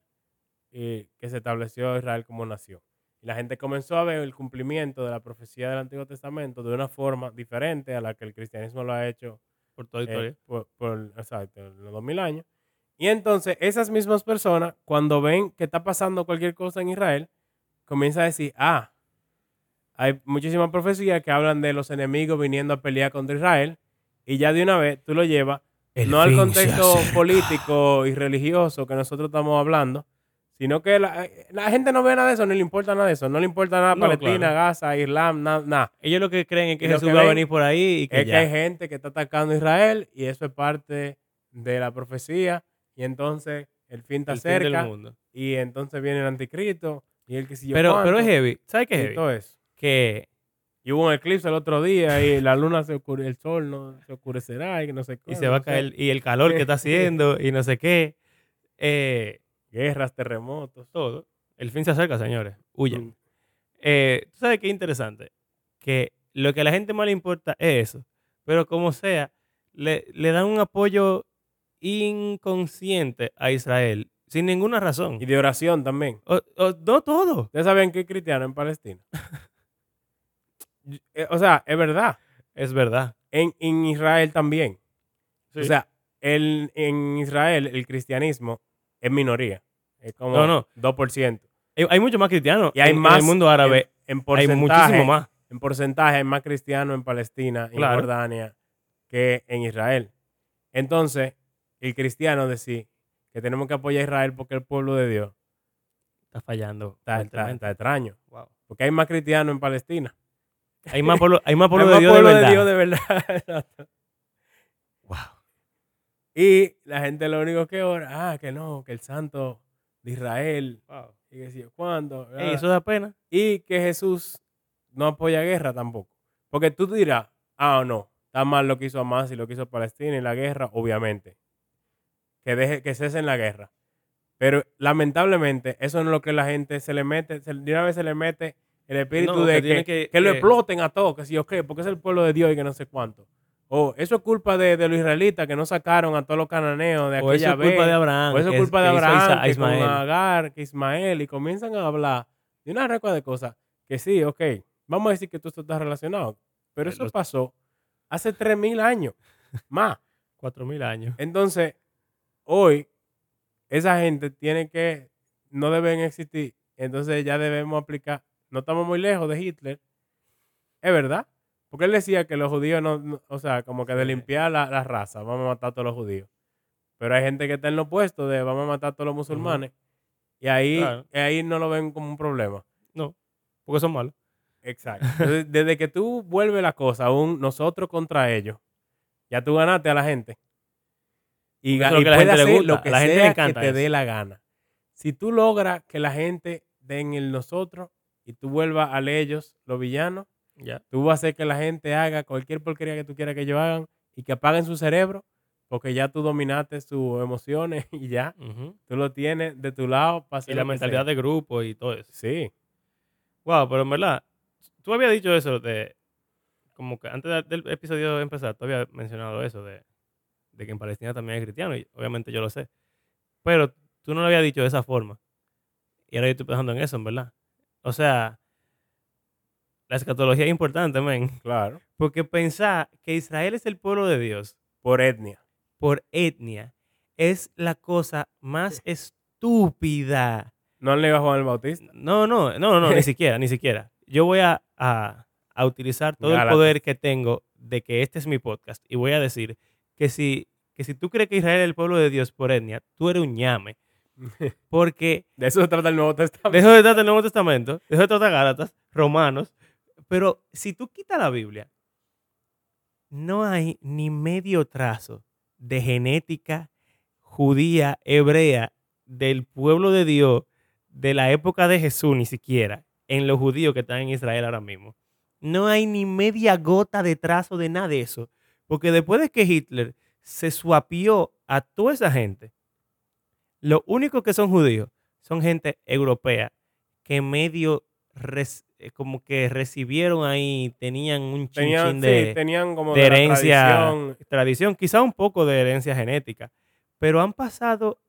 S2: y que se estableció Israel como nación. Y la gente comenzó a ver el cumplimiento de la profecía del Antiguo Testamento de una forma diferente a la que el cristianismo lo ha hecho
S1: por toda la historia.
S2: eh, por, por- exacto, los 2000 años. Y entonces esas mismas personas, cuando ven que está pasando cualquier cosa en Israel, comienzan a decir, ah, hay muchísimas profecías que hablan de los enemigos viniendo a pelear contra Israel y ya de una vez tú lo llevas
S1: El
S2: no al contexto político y religioso que nosotros estamos hablando, sino que la, la gente no ve nada de eso, no le importa nada de eso, no le importa nada
S1: No,
S2: Palestina,
S1: claro.
S2: Gaza, Islam, nada. nada.
S1: Ellos lo que creen es que Jesús va a
S2: ven
S1: venir por ahí y que
S2: Es que hay gente que está atacando a Israel y eso es parte de la profecía y entonces el fin está
S1: el fin del
S2: cerca
S1: mundo.
S2: y entonces viene el anticristo y el que si yo
S1: Pero, pero
S2: cuánto,
S1: es heavy. ¿Sabes qué es heavy?
S2: todo eso.
S1: Que
S2: Y hubo un eclipse el otro día y la luna se oscure, el sol no se oscurecerá y no sé qué.
S1: y se va a caer y el calor que está haciendo y no sé qué. Eh,
S2: Guerras, terremotos.
S1: todo. El fin se acerca, señores. Huyan.
S2: Mm.
S1: Eh, ¿Tú sabes qué interesante? Que lo que a la gente más le importa es eso. Pero como sea, le, le dan un apoyo inconsciente a Israel sin ninguna razón.
S2: Y de oración también.
S1: O- o- no todo.
S2: ¿Ustedes saben que hay cristiano en Palestina? Eh, o sea, es verdad.
S1: Es verdad.
S2: En, en Israel también. O sea, el, en Israel el cristianismo es minoría. Es como
S1: No, no.
S2: 2%.
S1: hay, hay mucho más cristianos
S2: Y hay
S1: en, en
S2: más
S1: el mundo árabe.
S2: En, en
S1: hay
S2: porcentaje,
S1: muchísimo más.
S2: En porcentaje hay más cristianos en Palestina, en
S1: Claro.
S2: Jordania, que en Israel. Entonces, el cristiano decir que tenemos que apoyar a Israel porque es el pueblo de Dios
S1: Está fallando.
S2: está, está-
S1: fuertemente.
S2: está extraño.
S1: Wow.
S2: Porque hay más cristianos en Palestina.
S1: Hay más pueblo, hay más pueblo
S2: Hay
S1: de
S2: más
S1: Dios
S2: pueblo
S1: de.
S2: Dios de verdad. Y la gente lo único que ora, ah, que no, que el santo de Israel,
S1: Wow.
S2: y que si cuándo.
S1: Ey,
S2: ah.
S1: eso da pena.
S2: Y que Jesús no apoya guerra tampoco. Porque tú dirás, ah, no, está mal lo que hizo Hamas y lo que hizo Palestina y la guerra, obviamente. Que, deje, que cesen la guerra. Pero lamentablemente, eso no es lo que la gente se le mete, se, de una vez se le mete el espíritu
S1: No,
S2: de
S1: que
S2: que,
S1: tiene que-
S2: que lo exploten a todos, que si yo qué, porque es el pueblo de Dios y que no sé cuánto. O eso es culpa de, de los israelitas que no sacaron a todos los cananeos de
S1: O eso
S2: aquella
S1: es culpa
S2: vez.
S1: de Abraham.
S2: O eso es culpa de Abraham, que
S1: Ismael.
S2: con Agar, que Ismael, y comienzan a hablar de una recua de cosas que sí, ok, vamos a decir que todo esto está relacionado, pero
S1: Eh,
S2: eso
S1: los-
S2: pasó hace 3.000 años, más.
S1: Cuatro mil años.
S2: Entonces, hoy, esa gente tiene que, no deben existir, entonces ya debemos aplicar, no estamos muy lejos de Hitler, es verdad, porque él decía que los judíos no, no- o sea, como que de limpiar la, la raza, vamos a matar a todos los judíos. Pero hay gente que está en lo opuesto de vamos a matar a todos los musulmanes. Y ahí,
S1: Claro.
S2: y ahí no lo ven como un problema.
S1: No, porque son malos.
S2: Exacto. Entonces, desde que tú vuelves la cosa, un nosotros contra ellos, ya tú ganaste a la gente. Y, y
S1: la
S2: puedes
S1: gente le
S2: hacer
S1: gusta,
S2: lo que
S1: la gente le encanta
S2: que te
S1: eso.
S2: dé la gana. Si tú logras que la gente den el nosotros y tú vuelvas a ellos, los villanos,
S1: Ya.
S2: tú vas a hacer que la gente haga cualquier porquería que tú quieras que ellos hagan y que apaguen su cerebro porque ya tú dominaste sus emociones y ya tú lo tienes de tu lado para
S1: Y la mentalidad de grupo y todo eso.
S2: Sí,
S1: Wow, pero en verdad, tú habías dicho eso de. Como que antes de- del episodio de empezar, tú habías mencionado eso de, de que en Palestina también hay cristianos, y obviamente yo lo sé. Pero tú no lo habías dicho de esa forma. Y ahora yo estoy pensando en eso, en verdad. O sea, la escatología es importante, men.
S2: claro.
S1: Porque pensar que Israel es el pueblo de Dios
S2: Por etnia.
S1: por etnia es la cosa más estúpida.
S2: No han leído a Juan el Bautista.
S1: No, no, no, no, ni siquiera, ni siquiera. Yo voy a, a- a utilizar todo el poder que tengo de que este es mi podcast y voy a decir que si, que si tú crees que Israel es el pueblo de Dios por etnia, tú eres un ñame. Porque
S2: De eso se trata el Nuevo Testamento.
S1: de tratar el Nuevo Testamento, de tratar Gálatas, Romanos, pero si tú quitas la Biblia, no hay ni medio trazo de genética judía, hebrea, del pueblo de Dios, de la época de Jesús ni siquiera, en los judíos que están en Israel ahora mismo. No hay ni media gota de trazo de nada de eso. Porque después de que Hitler se suapió a toda esa gente, los únicos que son judíos son gente europea que medio res- como que recibieron ahí, tenían un
S2: Tenían,
S1: de,
S2: sí, tenían como
S1: de
S2: de la
S1: herencia,
S2: tradición.
S1: tradición, quizá un poco de herencia genética, pero han pasado,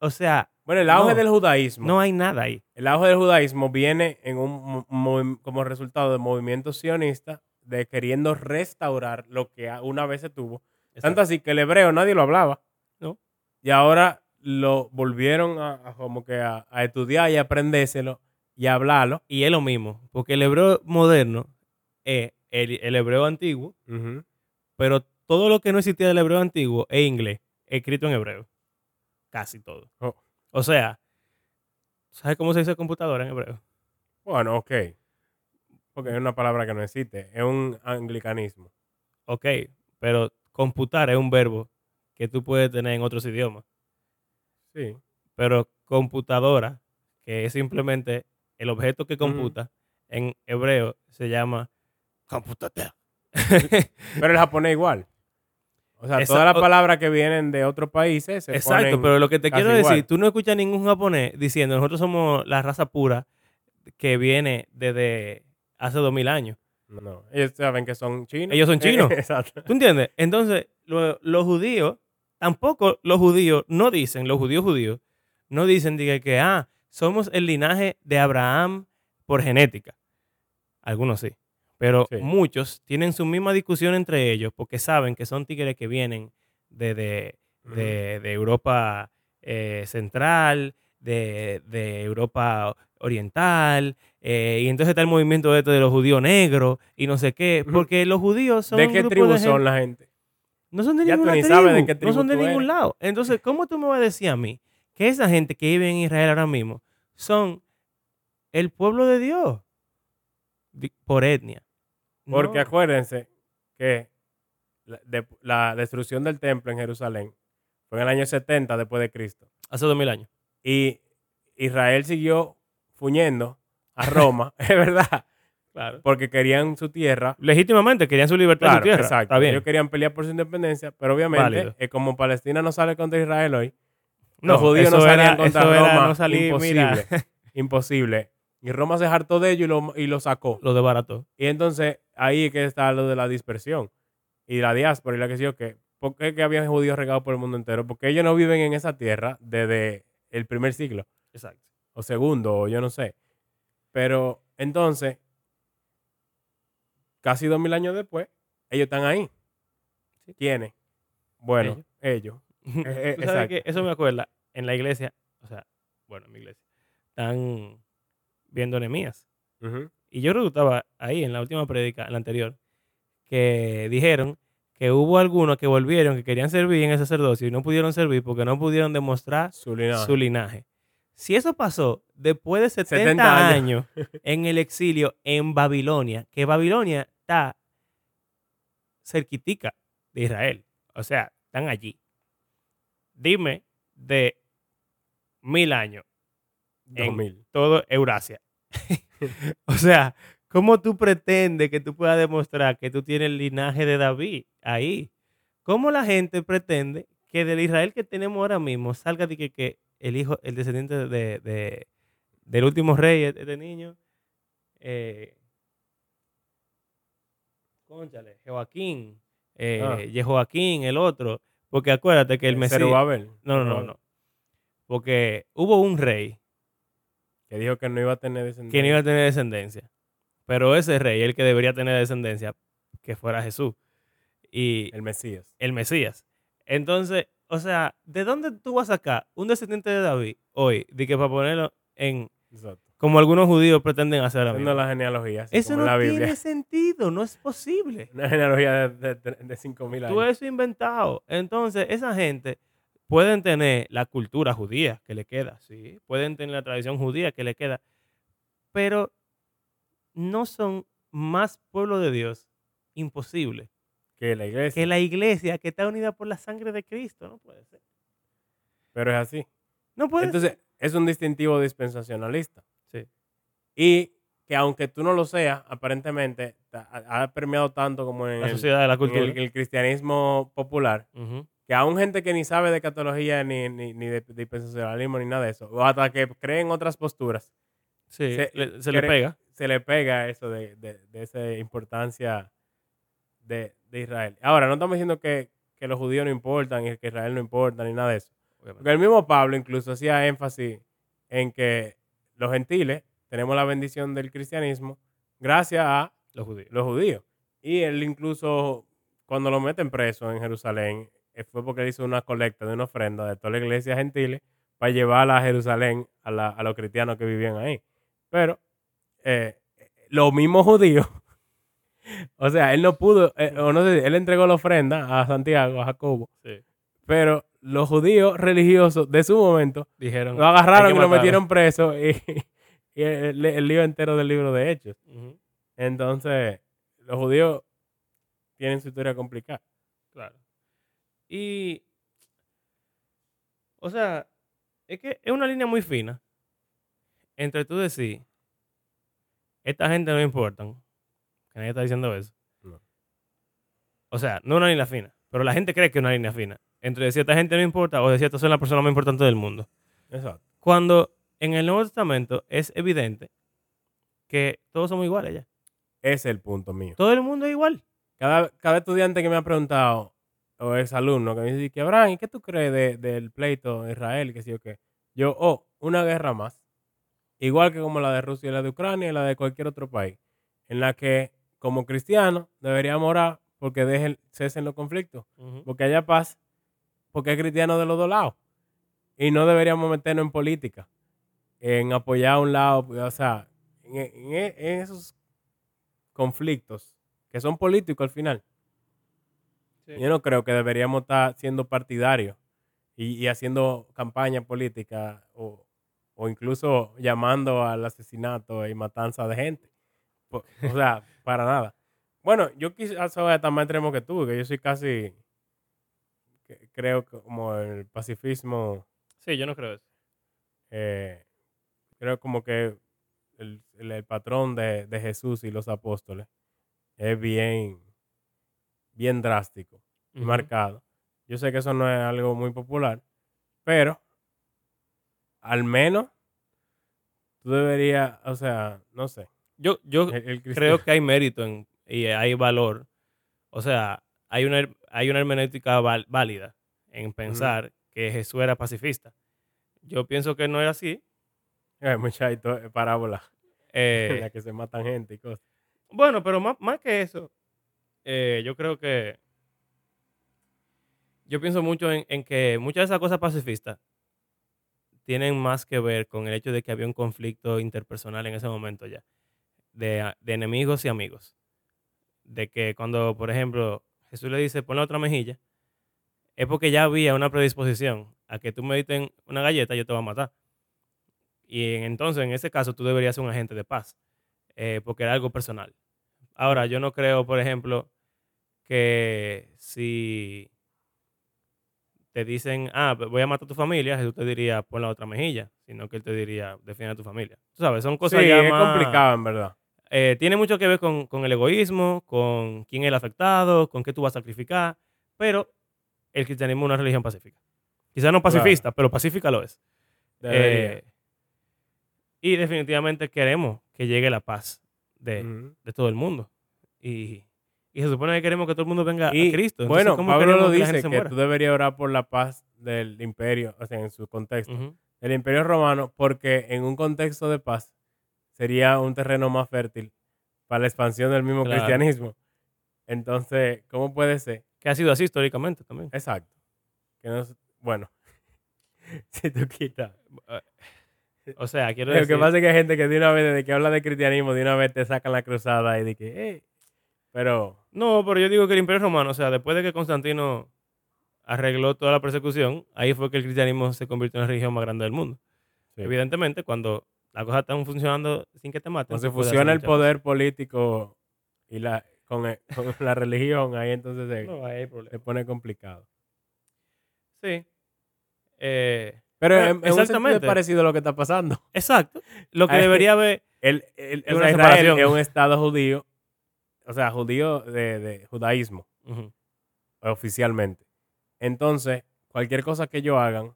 S1: o sea,
S2: Bueno, el auge
S1: No.
S2: del judaísmo.
S1: no hay nada ahí.
S2: El auge del judaísmo viene en un como resultado de movimientos sionistas de queriendo restaurar lo que una vez se tuvo. Tanto así que el hebreo nadie lo hablaba.
S1: No.
S2: Y ahora lo volvieron a, a como que a, a estudiar y aprendérselo y hablarlo.
S1: Y es lo mismo, porque el hebreo moderno es el, el hebreo antiguo, pero todo lo que no existía del hebreo antiguo es inglés, escrito en hebreo. Casi todo.
S2: Oh.
S1: O sea, ¿sabes cómo se dice computadora en hebreo?
S2: Bueno, ok. Porque es una palabra que no existe. Es un anglicanismo.
S1: Ok, pero computar es un verbo que tú puedes tener en otros idiomas.
S2: Sí.
S1: Pero computadora, que es simplemente el objeto que computa, en hebreo se llama computadora.
S2: Pero el japonés igual. O sea,
S1: Esa-
S2: todas las palabras que vienen de otros países se
S1: Exacto,
S2: ponen
S1: pero lo que te quiero decir,
S2: igual.
S1: tú no escuchas ningún japonés diciendo nosotros somos la raza pura que viene desde hace dos mil años.
S2: No, ellos saben que son chinos.
S1: Ellos son chinos.
S2: Exacto.
S1: ¿Tú entiendes? Entonces, lo- los judíos, tampoco los judíos no dicen, los judíos judíos, no dicen diga, que, ah, somos el linaje de Abraham por genética. Algunos sí. Pero
S2: Sí.
S1: muchos tienen su misma discusión entre ellos porque saben que son tigres que vienen de, de, de- de Europa eh, central, de, de Europa oriental, eh, y entonces está el movimiento este de los judíos negros y no sé qué, porque los judíos son
S2: ¿De qué tribu
S1: de
S2: son la gente?
S1: no son de
S2: Ya tú
S1: ninguna
S2: ni
S1: tribu,
S2: sabes de qué
S1: no son de ningún
S2: eres.
S1: lado. Entonces, ¿cómo tú me vas a decir a mí que esa gente que vive en Israel ahora mismo son el pueblo de Dios Di- por etnia?
S2: Porque
S1: No.
S2: acuérdense que la, de- la destrucción del templo en Jerusalén fue en el año 70 después de Cristo.
S1: hace dos mil años.
S2: Y Israel siguió fuñendo a Roma, es verdad,
S1: Claro.
S2: porque querían su tierra.
S1: Legítimamente querían su libertad
S2: Claro,
S1: su tierra.
S2: exacto.
S1: Está bien.
S2: Ellos querían pelear por su independencia, pero obviamente, eh, como Palestina no sale contra Israel hoy,
S1: No,
S2: los judíos no salían
S1: era-
S2: contra
S1: era
S2: Roma.
S1: no
S2: imposible.
S1: mira.
S2: imposible. Y Roma se hartó de ellos y lo, y lo sacó.
S1: Lo desbarató.
S2: Y entonces ahí es que está lo de la dispersión y la diáspora y la que sé yo que. ¿Por qué que habían judíos regados por el mundo entero? Porque ellos no viven en esa tierra desde el primer siglo
S1: Exacto.
S2: o segundo, o yo no sé. Pero entonces, casi dos mil años después, ellos están ahí. ¿Quiénes? Bueno, ellos. eh,
S1: sabes
S2: exacto.
S1: que eso me acuerda en la iglesia, o sea, bueno, en mi iglesia, están viendo Nehemías. Y yo creo que estaba ahí en la última prédica, en la anterior, que dijeron que hubo algunos que volvieron, que querían servir en el sacerdocio y no pudieron servir porque no pudieron demostrar
S2: Su linaje.
S1: su linaje. Si eso pasó después de 70,
S2: 70
S1: años en el exilio en Babilonia, que Babilonia está cerquitica de Israel, o sea, están allí. Dime de mil años
S2: Dos
S1: en
S2: mil.
S1: todo Eurasia. o sea, ¿cómo tú pretendes que tú puedas demostrar que tú tienes el linaje de David ahí? ¿Cómo la gente pretende que del Israel que tenemos ahora mismo salga de que, que el hijo, el descendiente de, de- del último rey, este este niño, eh, cónchale, Joaquín, eh,
S2: Ah.
S1: Jehoaquín, el otro, porque acuérdate que el Mesías...
S2: Zerubabel.
S1: No, no, no, no. Porque hubo un rey
S2: Que dijo que no iba a tener descendencia.
S1: que no iba a tener descendencia. Pero ese rey, el que debería tener descendencia, que fuera Jesús. Y
S2: El Mesías.
S1: el Mesías. Entonces, o sea, ¿de dónde tú vas a sacar un descendiente de David hoy? De que para ponerlo en,
S2: Exacto.
S1: Como algunos judíos pretenden hacer ahora
S2: la genealogía.
S1: Eso no
S2: la
S1: tiene sentido, no es posible.
S2: Una genealogía de, de, de 5000 años.
S1: Tú eso inventado. Entonces, esa gente pueden tener la cultura judía que le queda, sí, pueden tener la tradición judía que le queda, pero no son más pueblo de Dios imposible
S2: que la iglesia.
S1: que la iglesia que está unida por la sangre de Cristo. No puede ser.
S2: Pero es así.
S1: No puede
S2: Entonces, es un distintivo dispensacionalista. Y que aunque tú no lo seas, aparentemente ha permeado tanto como en,
S1: La
S2: el,
S1: sociedad de la cultura.
S2: el- el cristianismo popular,
S1: Ujú.
S2: que aún gente que ni sabe de catología ni, ni, ni de dispensacionalismo ni nada de eso, o hasta que creen otras posturas,
S1: Sí,
S2: Se-
S1: le- se le
S2: cre-
S1: pega.
S2: se le pega eso de, de, de esa importancia de, de Israel. Ahora, no estamos diciendo que, que los judíos no importan y que Israel no importa ni nada de eso. Porque el mismo Pablo incluso hacía énfasis en que los gentiles tenemos la bendición del cristianismo gracias a
S1: Los judíos.
S2: los judíos. Y él incluso, cuando lo meten preso en Jerusalén, eh, fue porque él hizo una colecta de una ofrenda de toda la iglesia gentiles para llevarla a Jerusalén a, la- a los cristianos que vivían ahí. Pero eh, los mismos judíos O sea, él no pudo, eh, o no sé, él entregó la ofrenda a Santiago, a Jacobo,
S1: Sí.
S2: pero los judíos religiosos de su momento
S1: Dijeron.
S2: lo agarraron
S1: "Hay
S2: y lo
S1: matarlo".
S2: metieron preso y, y el, el lío entero del libro de Hechos. Entonces, los judíos tienen su historia complicada.
S1: Claro. Y. O sea, es que es una línea muy fina entre tú decir, esta gente no importan, que nadie está diciendo eso.
S2: No.
S1: O sea, no una línea fina, pero la gente cree que es una línea fina. Entre decir, esta gente no importa o decir, estas son las personas más importantes del mundo.
S2: Exacto.
S1: Cuando en el Nuevo Testamento es evidente que todos somos iguales ya.
S2: Ese es el punto mío.
S1: Todo el mundo es igual.
S2: Cada, cada estudiante que me ha preguntado, o ex alumno, que me dice, que Abraham, ¿y qué tú crees de- del pleito de Israel? Que sí o qué. Yo, oh, una guerra más. Igual que como la de Rusia y la de Ucrania y la de cualquier otro país. En la que, como cristianos, deberíamos orar porque dejen, cesen los conflictos.
S1: Ujú.
S2: Porque haya paz. Porque es cristiano de los dos lados. Y no deberíamos meternos en política. En apoyar a un lado. O sea, en, en- en esos conflictos que son políticos al final.
S1: Sí.
S2: Yo no creo que deberíamos estar siendo partidarios y, y haciendo campaña política o, o incluso llamando al asesinato y matanza de gente. O sea, para nada. Bueno, yo quizás soy hasta más extremo que tú, que yo soy casi, que- creo como el pacifismo,
S1: Sí, yo no creo eso.
S2: eh, creo como que el, el- el patrón de, de Jesús y los apóstoles es bien, bien drástico y marcado. Yo sé que eso no es algo muy popular, pero al menos tú deberías, o sea, no sé.
S1: Yo, yo
S2: el-
S1: creo que hay mérito en, y hay valor. O sea, hay una, hay una hermenéutica válida en pensar que Jesús era pacifista. Yo pienso que no era así.
S2: Hay muchas histo- parábolas en
S1: Eh,
S2: las que se matan gente y cosas.
S1: bueno, pero más, más que eso, eh, yo creo que yo pienso mucho en, en que muchas de esas cosas pacifistas tienen más que ver con el hecho de que había un conflicto interpersonal en ese momento ya, de, a- de enemigos y amigos. De que cuando, por ejemplo, Jesús le dice, pon la otra mejilla, es porque ya había una predisposición a que tú me diten una galleta, yo te voy a matar. Y en- entonces, en ese caso, tú deberías ser un agente de paz, eh, porque era algo personal. Ahora, yo no creo, por ejemplo, que si te dicen, ah, voy a matar a tu familia, Jesús te diría, pon la otra mejilla, sino que él te diría, defiende a tu familia. Tú sabes, son cosas
S2: sí,
S1: ya
S2: es
S1: más-
S2: complicado en verdad.
S1: eh, tiene mucho que ver con, con el egoísmo, con quién es el afectado, con qué tú vas a sacrificar, pero el cristianismo es una religión pacífica. Quizás no pacifista, pero pacífica lo es. Eh, y definitivamente queremos que llegue la paz de, todo el mundo. Y, y se supone que queremos que todo el mundo venga
S2: Y,
S1: a Cristo. Entonces,
S2: bueno,
S1: ¿cómo
S2: Pablo lo
S1: que
S2: dice, que
S1: muera?
S2: tú deberías orar por la paz del imperio, o sea, en su contexto.
S1: Ujú.
S2: El imperio romano, porque en un contexto de paz sería un terreno más fértil para la expansión del mismo
S1: Claro.
S2: cristianismo. Entonces, ¿cómo puede ser?
S1: Que ha sido así históricamente también.
S2: Exacto. Que no es- bueno, si tú quitas.
S1: O sea, quiero
S2: Lo
S1: decir...
S2: que pasa es que hay gente que de una vez, desde que habla de cristianismo, de una vez te sacan la cruzada y de que, "Eh". pero
S1: No, pero yo digo que el Imperio Romano, o sea, después de que Constantino arregló toda la persecución, ahí fue que el cristianismo se convirtió en la religión más grande del mundo.
S2: Sí.
S1: Evidentemente, cuando las cosas están funcionando sin que te maten.
S2: cuando se fusiona el poder político y la con, el- con la religión, ahí entonces se,
S1: No, ahí
S2: se pone complicado.
S1: Sí. Eh,
S2: Pero un sentido
S1: exactamente.
S2: es parecido a lo que está pasando.
S1: exacto. Lo que debería haber...
S2: El, el,
S1: Es
S2: Israel
S1: separación.
S2: es un estado judío, o sea, judío de, de judaísmo, oficialmente. Entonces, cualquier cosa que ellos hagan,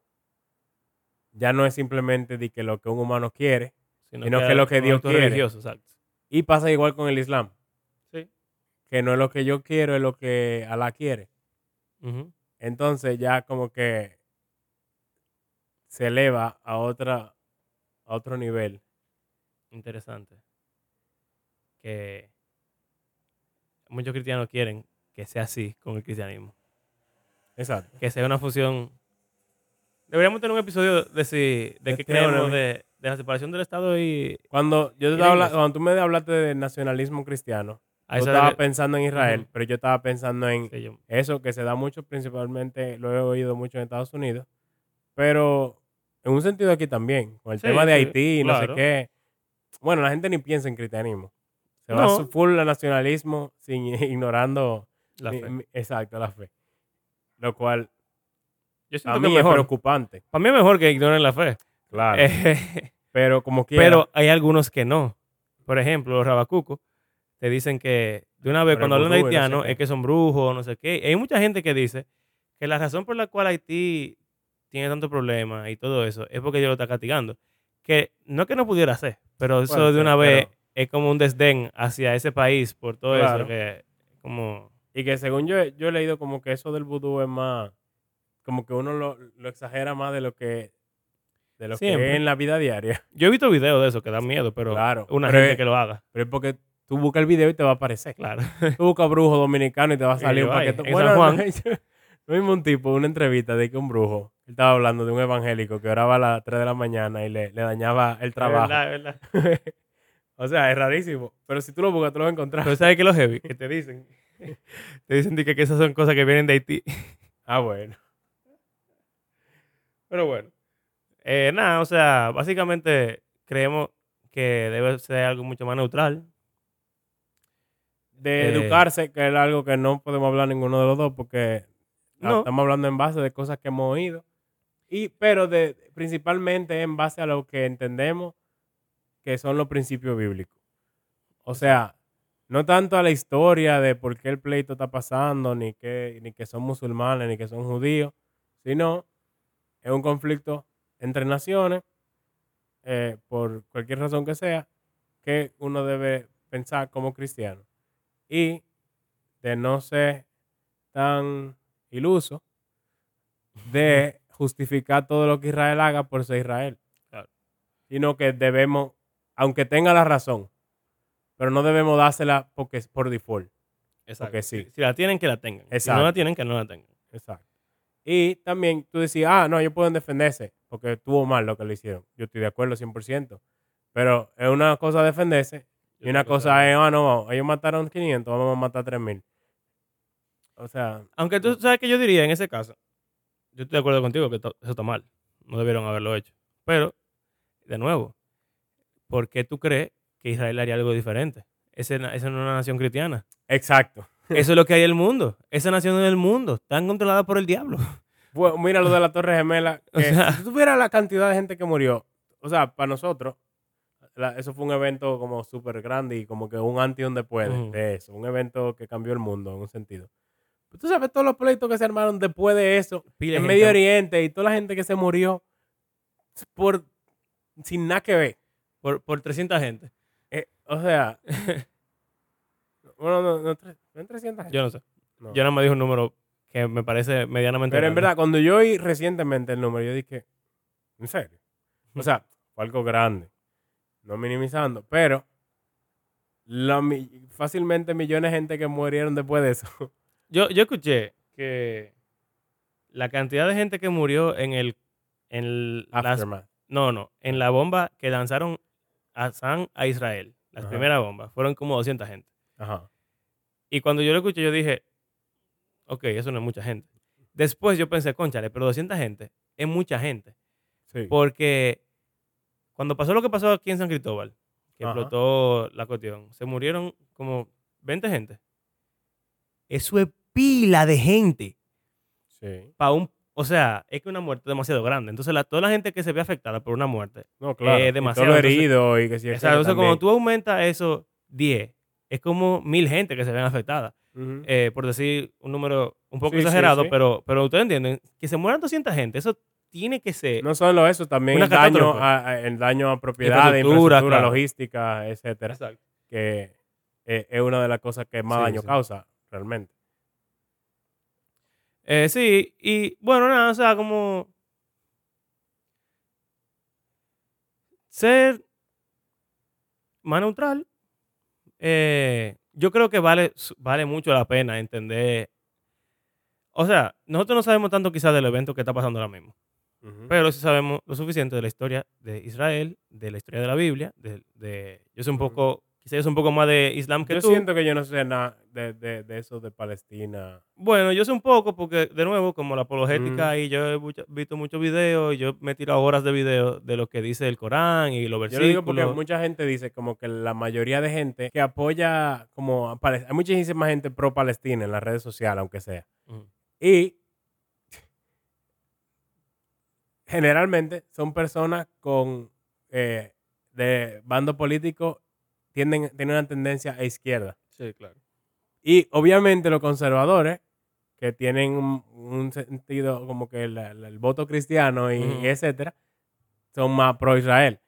S2: ya no es simplemente de que lo que un humano quiere,
S1: Sino
S2: Sino que lo que Dios quiere.
S1: religioso, exacto.
S2: y pasa igual con el Islam,
S1: Sí.
S2: que no es lo que yo quiero, es lo que Alá quiere. Entonces ya como que se eleva a otra a otro nivel.
S1: Interesante. Que muchos cristianos quieren que sea así con el cristianismo.
S2: Exacto.
S1: que sea una fusión. Deberíamos tener un episodio de si de
S2: De
S1: qué creemos de, de la separación del Estado y
S2: Cuando yo
S1: ¿Y
S2: te
S1: la
S2: habla- cuando tú me hablaste de nacionalismo cristiano, Yo estaba pensando en Israel, pero yo estaba pensando en
S1: sí, yo-
S2: eso que se da mucho, principalmente lo he oído mucho en Estados Unidos, pero en un sentido aquí también, con el
S1: Sí,
S2: tema de Haití y no sé qué. Bueno, la gente ni piensa en cristianismo. Se va
S1: No.
S2: su- full al nacionalismo sin ignorando
S1: la fe.
S2: mi- exacto la fe. Lo cual
S1: Yo
S2: a
S1: siento
S2: mí
S1: es
S2: es
S1: mejor.
S2: preocupante.
S1: Para mí es mejor que ignoren la fe.
S2: Claro.
S1: Eh,
S2: pero como quiera.
S1: pero hay algunos que no. Por ejemplo, los rabacucos te dicen que de una vez cuando hablan de
S2: no sé
S1: haitianos es que son brujos, no sé qué. Hay mucha gente que dice que la razón por la cual Haití tiene tanto problema y todo eso es porque Dios lo está castigando. Que no que no pudiera ser, pero eso de una vez
S2: pero-
S1: es como un desdén hacia ese país por todo
S2: Claro.
S1: eso que como
S2: Y que según yo, he- yo he leído como que eso del vudú es más, como que uno lo, lo exagera más de lo que de lo que es en la vida diaria.
S1: yo he visto videos de eso que dan miedo, pero
S2: Claro,
S1: una
S2: pero
S1: gente
S2: es-
S1: que lo haga,
S2: Pero es porque tú buscas el video y te va a aparecer.
S1: claro.
S2: Tú buscas brujo dominicano y te va a salir un paquete.
S1: en
S2: Bueno,
S1: San Juan.
S2: lo mismo un tipo, una entrevista de que un brujo, él estaba hablando de un evangélico que oraba a las 3 de la mañana y le, le dañaba el trabajo.
S1: Es verdad, es verdad.
S2: o sea, es rarísimo. Pero si tú lo buscas, tú lo vas a encontrar.
S1: Pero ¿sabes qué es lo heavy? Que te dicen. Te dicen que, que esas son cosas que vienen de Haití.
S2: ah, bueno.
S1: Pero bueno. Eh, nada, o sea, básicamente creemos que debe ser algo mucho más neutral.
S2: De
S1: Eh,
S2: educarse, que es algo que no podemos hablar ninguno de los dos porque
S1: No.
S2: estamos hablando en base de cosas que hemos oído. Y, pero de, principalmente en base a lo que entendemos que son los principios bíblicos. O sea, no tanto a la historia de por qué el pleito está pasando, ni que, ni que son musulmanes, ni que son judíos, sino es un conflicto entre naciones, eh, por cualquier razón que sea, que uno debe pensar como cristiano. Y de no ser tan iluso de justificar todo lo que Israel haga por ser Israel.
S1: Claro.
S2: Sino que debemos, aunque tenga la razón, pero no debemos dársela porque es por default. Porque sí.
S1: Si, si la tienen, que la tengan. Si
S2: Exacto.
S1: no la tienen, que no la tengan.
S2: Exacto. Y también tú decías, ah, no, ellos pueden defenderse porque estuvo mal lo que le hicieron. Yo estoy de acuerdo 100%. Pero es una cosa defenderse y una cosa es, ah, no, ellos mataron 500, vamos a matar 3000. O sea,
S1: Aunque tú sabes que yo diría en ese caso, yo estoy de acuerdo contigo que eso está mal. No debieron haberlo hecho. Pero, de nuevo, ¿por qué tú crees que Israel haría algo diferente? Esa no es una nación cristiana.
S2: exacto.
S1: Eso es lo que hay en el mundo. Esa nación es el mundo. Están controladas por el diablo.
S2: Bueno, mira lo de la Torre Gemela.
S1: O
S2: que
S1: sea-
S2: si tú tuvieras la cantidad de gente que murió, o sea, para nosotros, la- eso fue un evento como súper grande y como que un antes y un después de eso. Un evento que cambió el mundo en un sentido. Tú sabes todos los pleitos que se armaron después de eso, en
S1: gente.
S2: Medio Oriente y toda la gente que se murió por sin nada que ver.
S1: Por, por 300 gente.
S2: Eh, o sea, bueno, no, no, no en 300 gente.
S1: Yo no sé.
S2: No.
S1: Yo no me dijo un número que me parece medianamente.
S2: Pero en verdad, cuando yo oí recientemente el número, yo dije, ¿en serio? O sea, fue algo grande. No minimizando, pero la fácilmente millones de gente que murieron después de eso.
S1: Yo, yo escuché que la cantidad de gente que murió en el. En las, no, no. En la bomba que lanzaron a San a Israel. Las
S2: Ajá.
S1: primeras bombas. Fueron como 200 gente.
S2: Ajá.
S1: Y cuando yo lo escuché, yo dije, ok, eso no es mucha gente. Después yo pensé, conchale, pero 200 gente es mucha gente.
S2: Sí.
S1: Porque cuando pasó lo que pasó aquí en San Cristóbal, que
S2: Ajá.
S1: explotó la cuestión, se murieron como 20 gente. Eso es pila de gente.
S2: sí.
S1: Pa un, o sea, es que una muerte demasiado grande. Entonces, la, toda la gente que se ve afectada por una muerte.
S2: No, claro. Y
S1: demasiado,
S2: todo herido y que si
S1: O sea, entonces, cuando tú aumentas eso 10, es como mil gente que se ven afectadas. eh, por decir un número un poco
S2: Sí,
S1: exagerado,
S2: sí.
S1: Pero, pero ustedes entienden, que se mueran 200 gente, eso tiene que ser...
S2: no solo eso, también el daño, a, el daño a propiedades,
S1: Infraestructura,
S2: infraestructura,
S1: claro.
S2: logística, etcétera,
S1: Exacto.
S2: que eh, es una de las cosas que más
S1: Sí,
S2: daño
S1: sí.
S2: causa realmente.
S1: Eh, sí, y bueno, nada, o sea, como ser más neutral, eh, yo creo que vale, vale mucho la pena entender. O sea, nosotros no sabemos tanto quizás del evento que está pasando ahora mismo, pero sí sabemos lo suficiente de la historia de Israel, de la historia de la Biblia. De, de- yo sé un poco quizás es un poco más de Islam que
S2: Yo
S1: tú.
S2: siento que yo no sé nada de, de, de eso de Palestina.
S1: Bueno, yo sé un poco porque, de nuevo, como la apologética,
S2: Mm.
S1: y yo he visto muchos videos, y yo me he tirado horas de videos de lo que dice el Corán y los
S2: Yo lo
S1: versículos.
S2: digo porque mucha gente dice como que la mayoría de gente que apoya como a Pales- hay muchísima gente pro Palestina en las redes sociales, aunque sea. Y generalmente son personas con eh, de bando político tienden tienen una tendencia a izquierda.
S1: Sí, claro.
S2: Y obviamente los conservadores, que tienen un, un sentido como que el, el- el voto cristiano y, etcétera, son más pro Israel.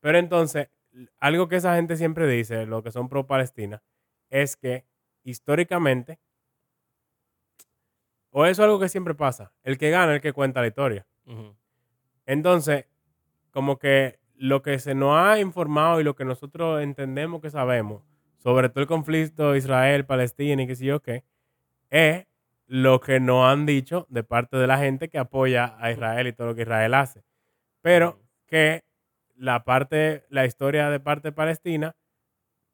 S2: Pero entonces, algo que esa gente siempre dice, lo que son pro Palestina, es que históricamente, o eso es algo que siempre pasa, el que gana es el que cuenta la historia. Entonces, como que lo que se nos ha informado y lo que nosotros entendemos que sabemos sobre todo el conflicto Israel-Palestina y qué sé yo qué, es lo que nos han dicho de parte de la gente que apoya a Israel y todo lo que Israel hace. Pero que la parte, la historia de parte palestina,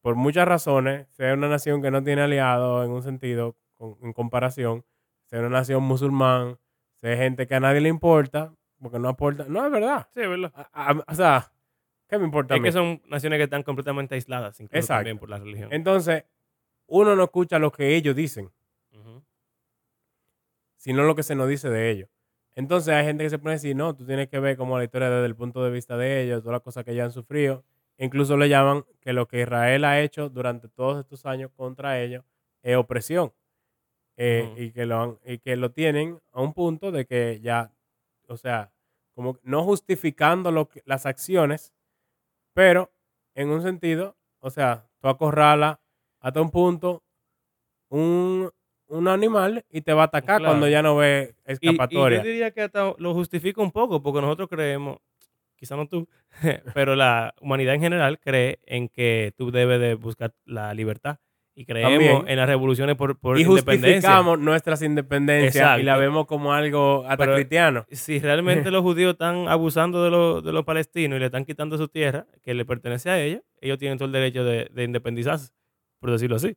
S2: por muchas razones, sea una nación que no tiene aliados en un sentido, con- en comparación, sea una nación musulmán, sea gente que a nadie le importa, porque no aporta, no es verdad.
S1: Sí, es verdad.
S2: A- a- o sea, ¿qué me importa a
S1: Es
S2: mí?
S1: que son naciones que están completamente aisladas, incluso
S2: Exacto.
S1: también por la religión.
S2: Entonces, uno no escucha lo que ellos dicen, sino lo que se nos dice de ellos. Entonces hay gente que se pone a decir, no, tú tienes que ver como la historia desde el punto de vista de ellos, todas las cosas que ellos han sufrido. Incluso le llaman que lo que Israel ha hecho durante todos estos años contra ellos es opresión. Eh, y, que lo han- y que lo tienen a un punto de que ya, o sea, como no justificando lo que- las acciones, pero en un sentido, o sea, tú acorralas hasta un punto un, un animal y te va a atacar
S1: Claro.
S2: cuando ya no ve
S1: Y, y
S2: escapatoria.
S1: yo diría que hasta lo justifica un poco, porque nosotros creemos, quizá no tú, pero la humanidad en general cree en que tú debes de buscar la libertad. Y creemos
S2: También.
S1: en las revoluciones por, por
S2: y
S1: independencia.
S2: justificamos nuestras independencias y la vemos como algo hasta
S1: Pero-
S2: cristiano.
S1: Si realmente los judíos están abusando de, los- de los palestinos y le están quitando su tierra, que le pertenece a ellos, ellos tienen todo el derecho de, de independizarse, por decirlo así.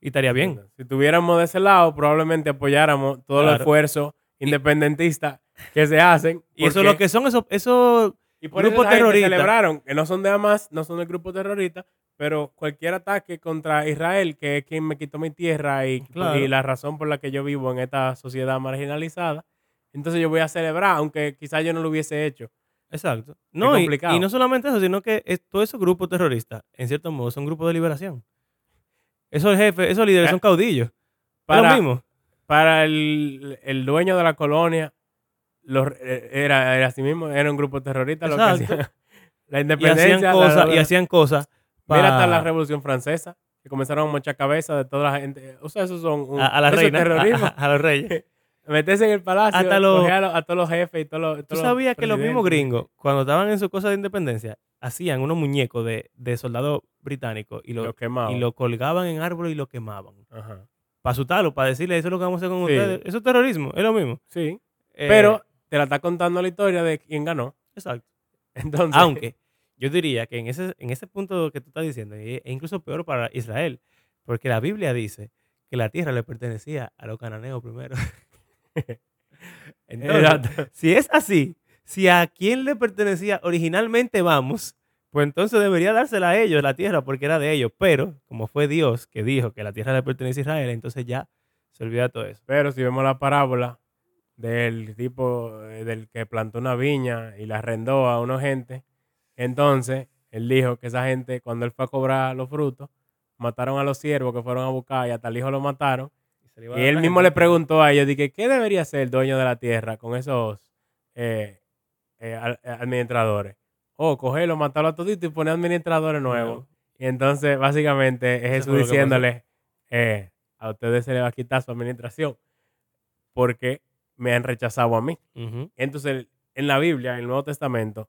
S1: Y estaría bien.
S2: Si tuviéramos de ese lado, probablemente apoyáramos todo el
S1: Claro.
S2: esfuerzo independentista que se hacen.
S1: Y eso es lo que son esos, esos
S2: Y por
S1: Grupo
S2: eso esa gente
S1: terrorista.
S2: celebraron, que no son de Hamas, no son del grupo terrorista, pero cualquier ataque contra Israel, que es quien me quitó mi tierra y,
S1: Claro.
S2: y la razón por la que yo vivo en esta sociedad marginalizada, entonces yo voy a celebrar, aunque quizás yo no lo hubiese hecho.
S1: Exacto. No, y, no solamente eso, sino que es- todos esos grupos terroristas, en cierto modo, son grupos de liberación. Esos jefes, esos líderes
S2: Eh,
S1: son caudillos.
S2: Para,
S1: Para, lo mismo.
S2: para el, el dueño de la colonia, los- eh, era, era así mismo, era un grupo terrorista. Lo que
S1: Exacto.
S2: hacía. La
S1: Y
S2: independencia.
S1: hacían cosas, y hacían cosas.
S2: Mira hasta la Revolución Francesa, que comenzaron a mochar cabeza de toda la gente. O sea, esos son un,
S1: a, a la reina,
S2: terrorismo.
S1: a- a los reyes.
S2: Meterse en el palacio,
S1: Hasta los-
S2: a, todos los jefes y todos los.
S1: ¿Tú
S2: todos los
S1: sabías que los mismos gringos, cuando estaban en su cosa de independencia, hacían unos muñecos de, de soldados británicos y
S2: Los
S1: lo, y lo colgaban en árboles y lo quemaban?
S2: Ajá.
S1: Para asustarlo, para decirle, eso es lo que vamos a hacer con
S2: Sí.
S1: ustedes. Eso es terrorismo, es lo mismo.
S2: Sí.
S1: Eh,
S2: Pero te la está contando la historia de quién ganó.
S1: Exacto.
S2: Entonces.
S1: Aunque yo diría que en ese, en ese punto que tú estás diciendo, es es incluso peor para Israel, porque la Biblia dice que la tierra le pertenecía a los cananeos primero. Entonces, si es así, si a quién le pertenecía originalmente vamos, pues entonces debería dársela a ellos la tierra porque era de ellos. Pero como fue Dios que dijo que la tierra le pertenece a Israel, entonces ya se olvida todo eso.
S2: Pero si vemos la parábola del tipo eh, del que plantó una viña y la arrendó a una gente, entonces él dijo que esa gente, cuando él fue a cobrar los frutos, mataron a los siervos que fueron a buscar y hasta el hijo lo mataron. Y él mismo
S1: gente.
S2: le preguntó a ellos, dije, ¿qué debería ser el dueño de la tierra con esos eh, eh, al- administradores? O cogerlo, matarlo a todito y poner administradores nuevos.
S1: Nuevo.
S2: Y entonces, básicamente, es Jesús diciéndole, eh, a ustedes se les va a quitar su administración porque me han rechazado a mí. Entonces, en la Biblia, en el Nuevo Testamento,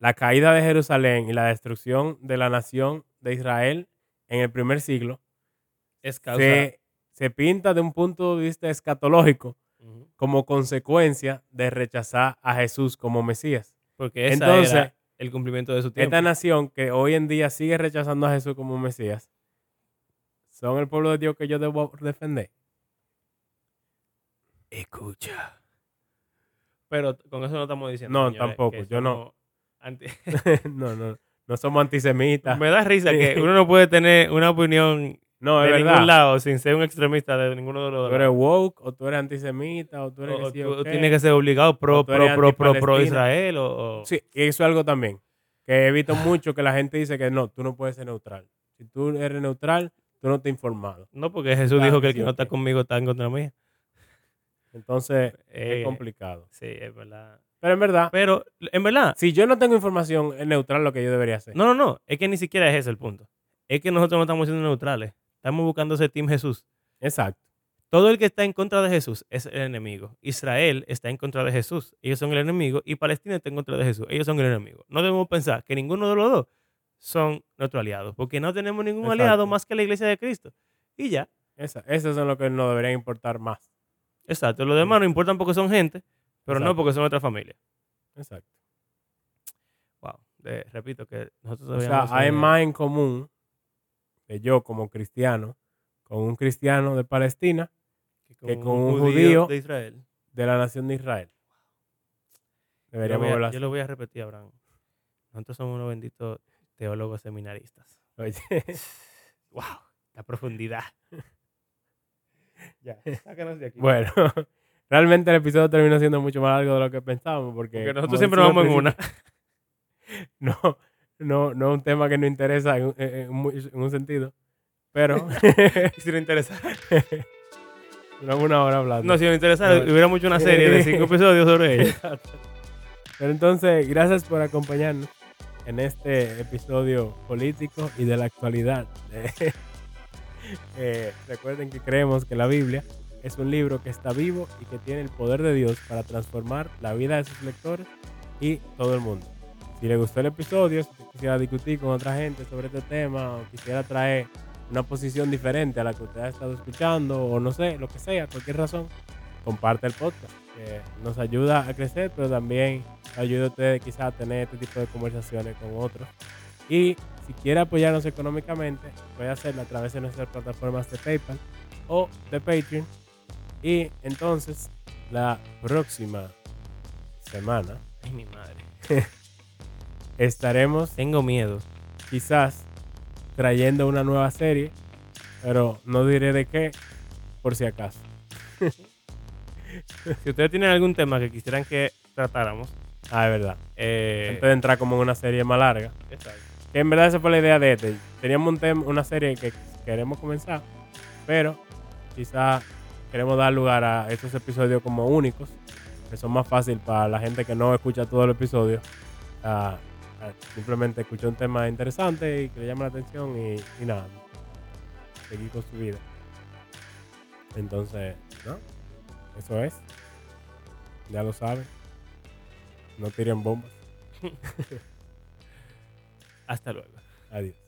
S2: la caída de Jerusalén y la destrucción de la nación de Israel en el primer siglo
S1: Es causa.
S2: se, se pinta de un punto de vista escatológico como consecuencia de rechazar a Jesús como Mesías.
S1: Porque esa
S2: Entonces,
S1: era el cumplimiento de su tiempo.
S2: esta nación que hoy en día sigue rechazando a Jesús como Mesías, son el pueblo de Dios que yo debo defender.
S1: Escucha. Pero con eso no estamos diciendo.
S2: No,
S1: señores,
S2: tampoco, yo no.
S1: Anti-
S2: no, no, no somos antisemitas.
S1: Me da risa que uno no puede tener una opinión
S2: No,
S1: de
S2: verdad.
S1: ningún lado sin ser un extremista de ninguno de los
S2: Tú
S1: dos.
S2: eres
S1: lados.
S2: woke, o tú eres antisemita, o tú eres
S1: O,
S2: que sí,
S1: tú tienes que ser obligado pro,
S2: O tú
S1: pro,
S2: eres
S1: pro, pro, pro. Israel o, o-
S2: Sí, y eso es algo también. Que he visto mucho que la gente dice que no, tú no puedes ser neutral. Si tú eres neutral, tú no te has informado.
S1: No, porque Jesús
S2: Claro,
S1: dijo que el
S2: sí,
S1: que no está conmigo está en contra mía.
S2: Entonces,
S1: Eh,
S2: es complicado.
S1: Sí, es verdad.
S2: Pero en verdad,
S1: Pero, en verdad,
S2: si yo no tengo información, es neutral lo que yo debería hacer.
S1: no, no, no. Es que ni siquiera es ese el punto. Es que nosotros no estamos siendo neutrales. Estamos buscando ese Team Jesús.
S2: Exacto.
S1: Todo el que está en contra de Jesús es el enemigo. Israel está en contra de Jesús. Ellos son el enemigo. Y Palestina está en contra de Jesús. Ellos son el enemigo. No debemos pensar que ninguno de los dos son nuestros aliados. Porque no tenemos ningún
S2: Exacto.
S1: aliado más que la iglesia de Cristo. Y ya.
S2: Esa, esos son los que nos deberían importar más.
S1: Exacto. Los demás no importan porque son gente, pero no porque son nuestra familia.
S2: Exacto.
S1: Wow. Repito que nosotros
S2: O sea, hay más en común de yo como cristiano con un cristiano de Palestina que con un judío
S1: de Israel.
S2: de la nación de Israel.
S1: Yo lo,
S2: Deberíamos
S1: voy a,
S2: verlo
S1: yo
S2: así.
S1: lo voy a repetir, Abraham. Nosotros somos unos benditos teólogos seminaristas.
S2: Oye,
S1: ¡Wow! La profundidad. ya, sácanos de aquí.
S2: bueno, realmente el episodio terminó siendo mucho más largo de lo que pensábamos porque,
S1: Porque nosotros siempre
S2: decimos
S1: vamos en una.
S2: No, no, no es un tema que nos interesa en, un- en- en mu- en un sentido, pero
S1: si no interesa.
S2: duramos una hora hablando.
S1: No, si no interesa,
S2: No.
S1: hubiéramos hecho una serie de cinco episodios sobre ella.
S2: Pero entonces, gracias por acompañarnos en este episodio político y de la actualidad. Eh, recuerden que creemos que la Biblia es un libro que está vivo y que tiene el poder de Dios para transformar la vida de sus lectores y todo el mundo. Si les gustó el episodio, si quisiera discutir con otra gente sobre este tema o quisiera traer una posición diferente a la que usted ha estado escuchando o no sé, lo que sea, cualquier razón, comparte el podcast. que nos ayuda a crecer, pero también ayuda a ustedes quizás a tener este tipo de conversaciones con otros. Y si quiere apoyarnos económicamente, puede hacerlo a través de nuestras plataformas de PayPal o de Patreon. Y entonces, la próxima semana
S1: Ay, mi madre.
S2: estaremos
S1: Tengo miedo.
S2: quizás trayendo una nueva serie, pero no diré de qué, por si acaso.
S1: Si ustedes tienen algún tema que quisieran que tratáramos,
S2: Ah, es verdad.
S1: eh,
S2: Antes de entrar como en una serie más larga.
S1: exacto.
S2: Que en verdad esa fue la idea de este. Teníamos un tema, una serie que queremos comenzar, pero quizás queremos dar lugar a estos episodios como únicos, que son más fácil para la gente que no escucha todo el episodio. simplemente escuchar un tema interesante y que le llame la atención y, y nada, seguir con su vida. Entonces, ¿no? Eso es. Ya lo saben. No tiren bombas.
S1: Hasta luego.
S2: Adiós.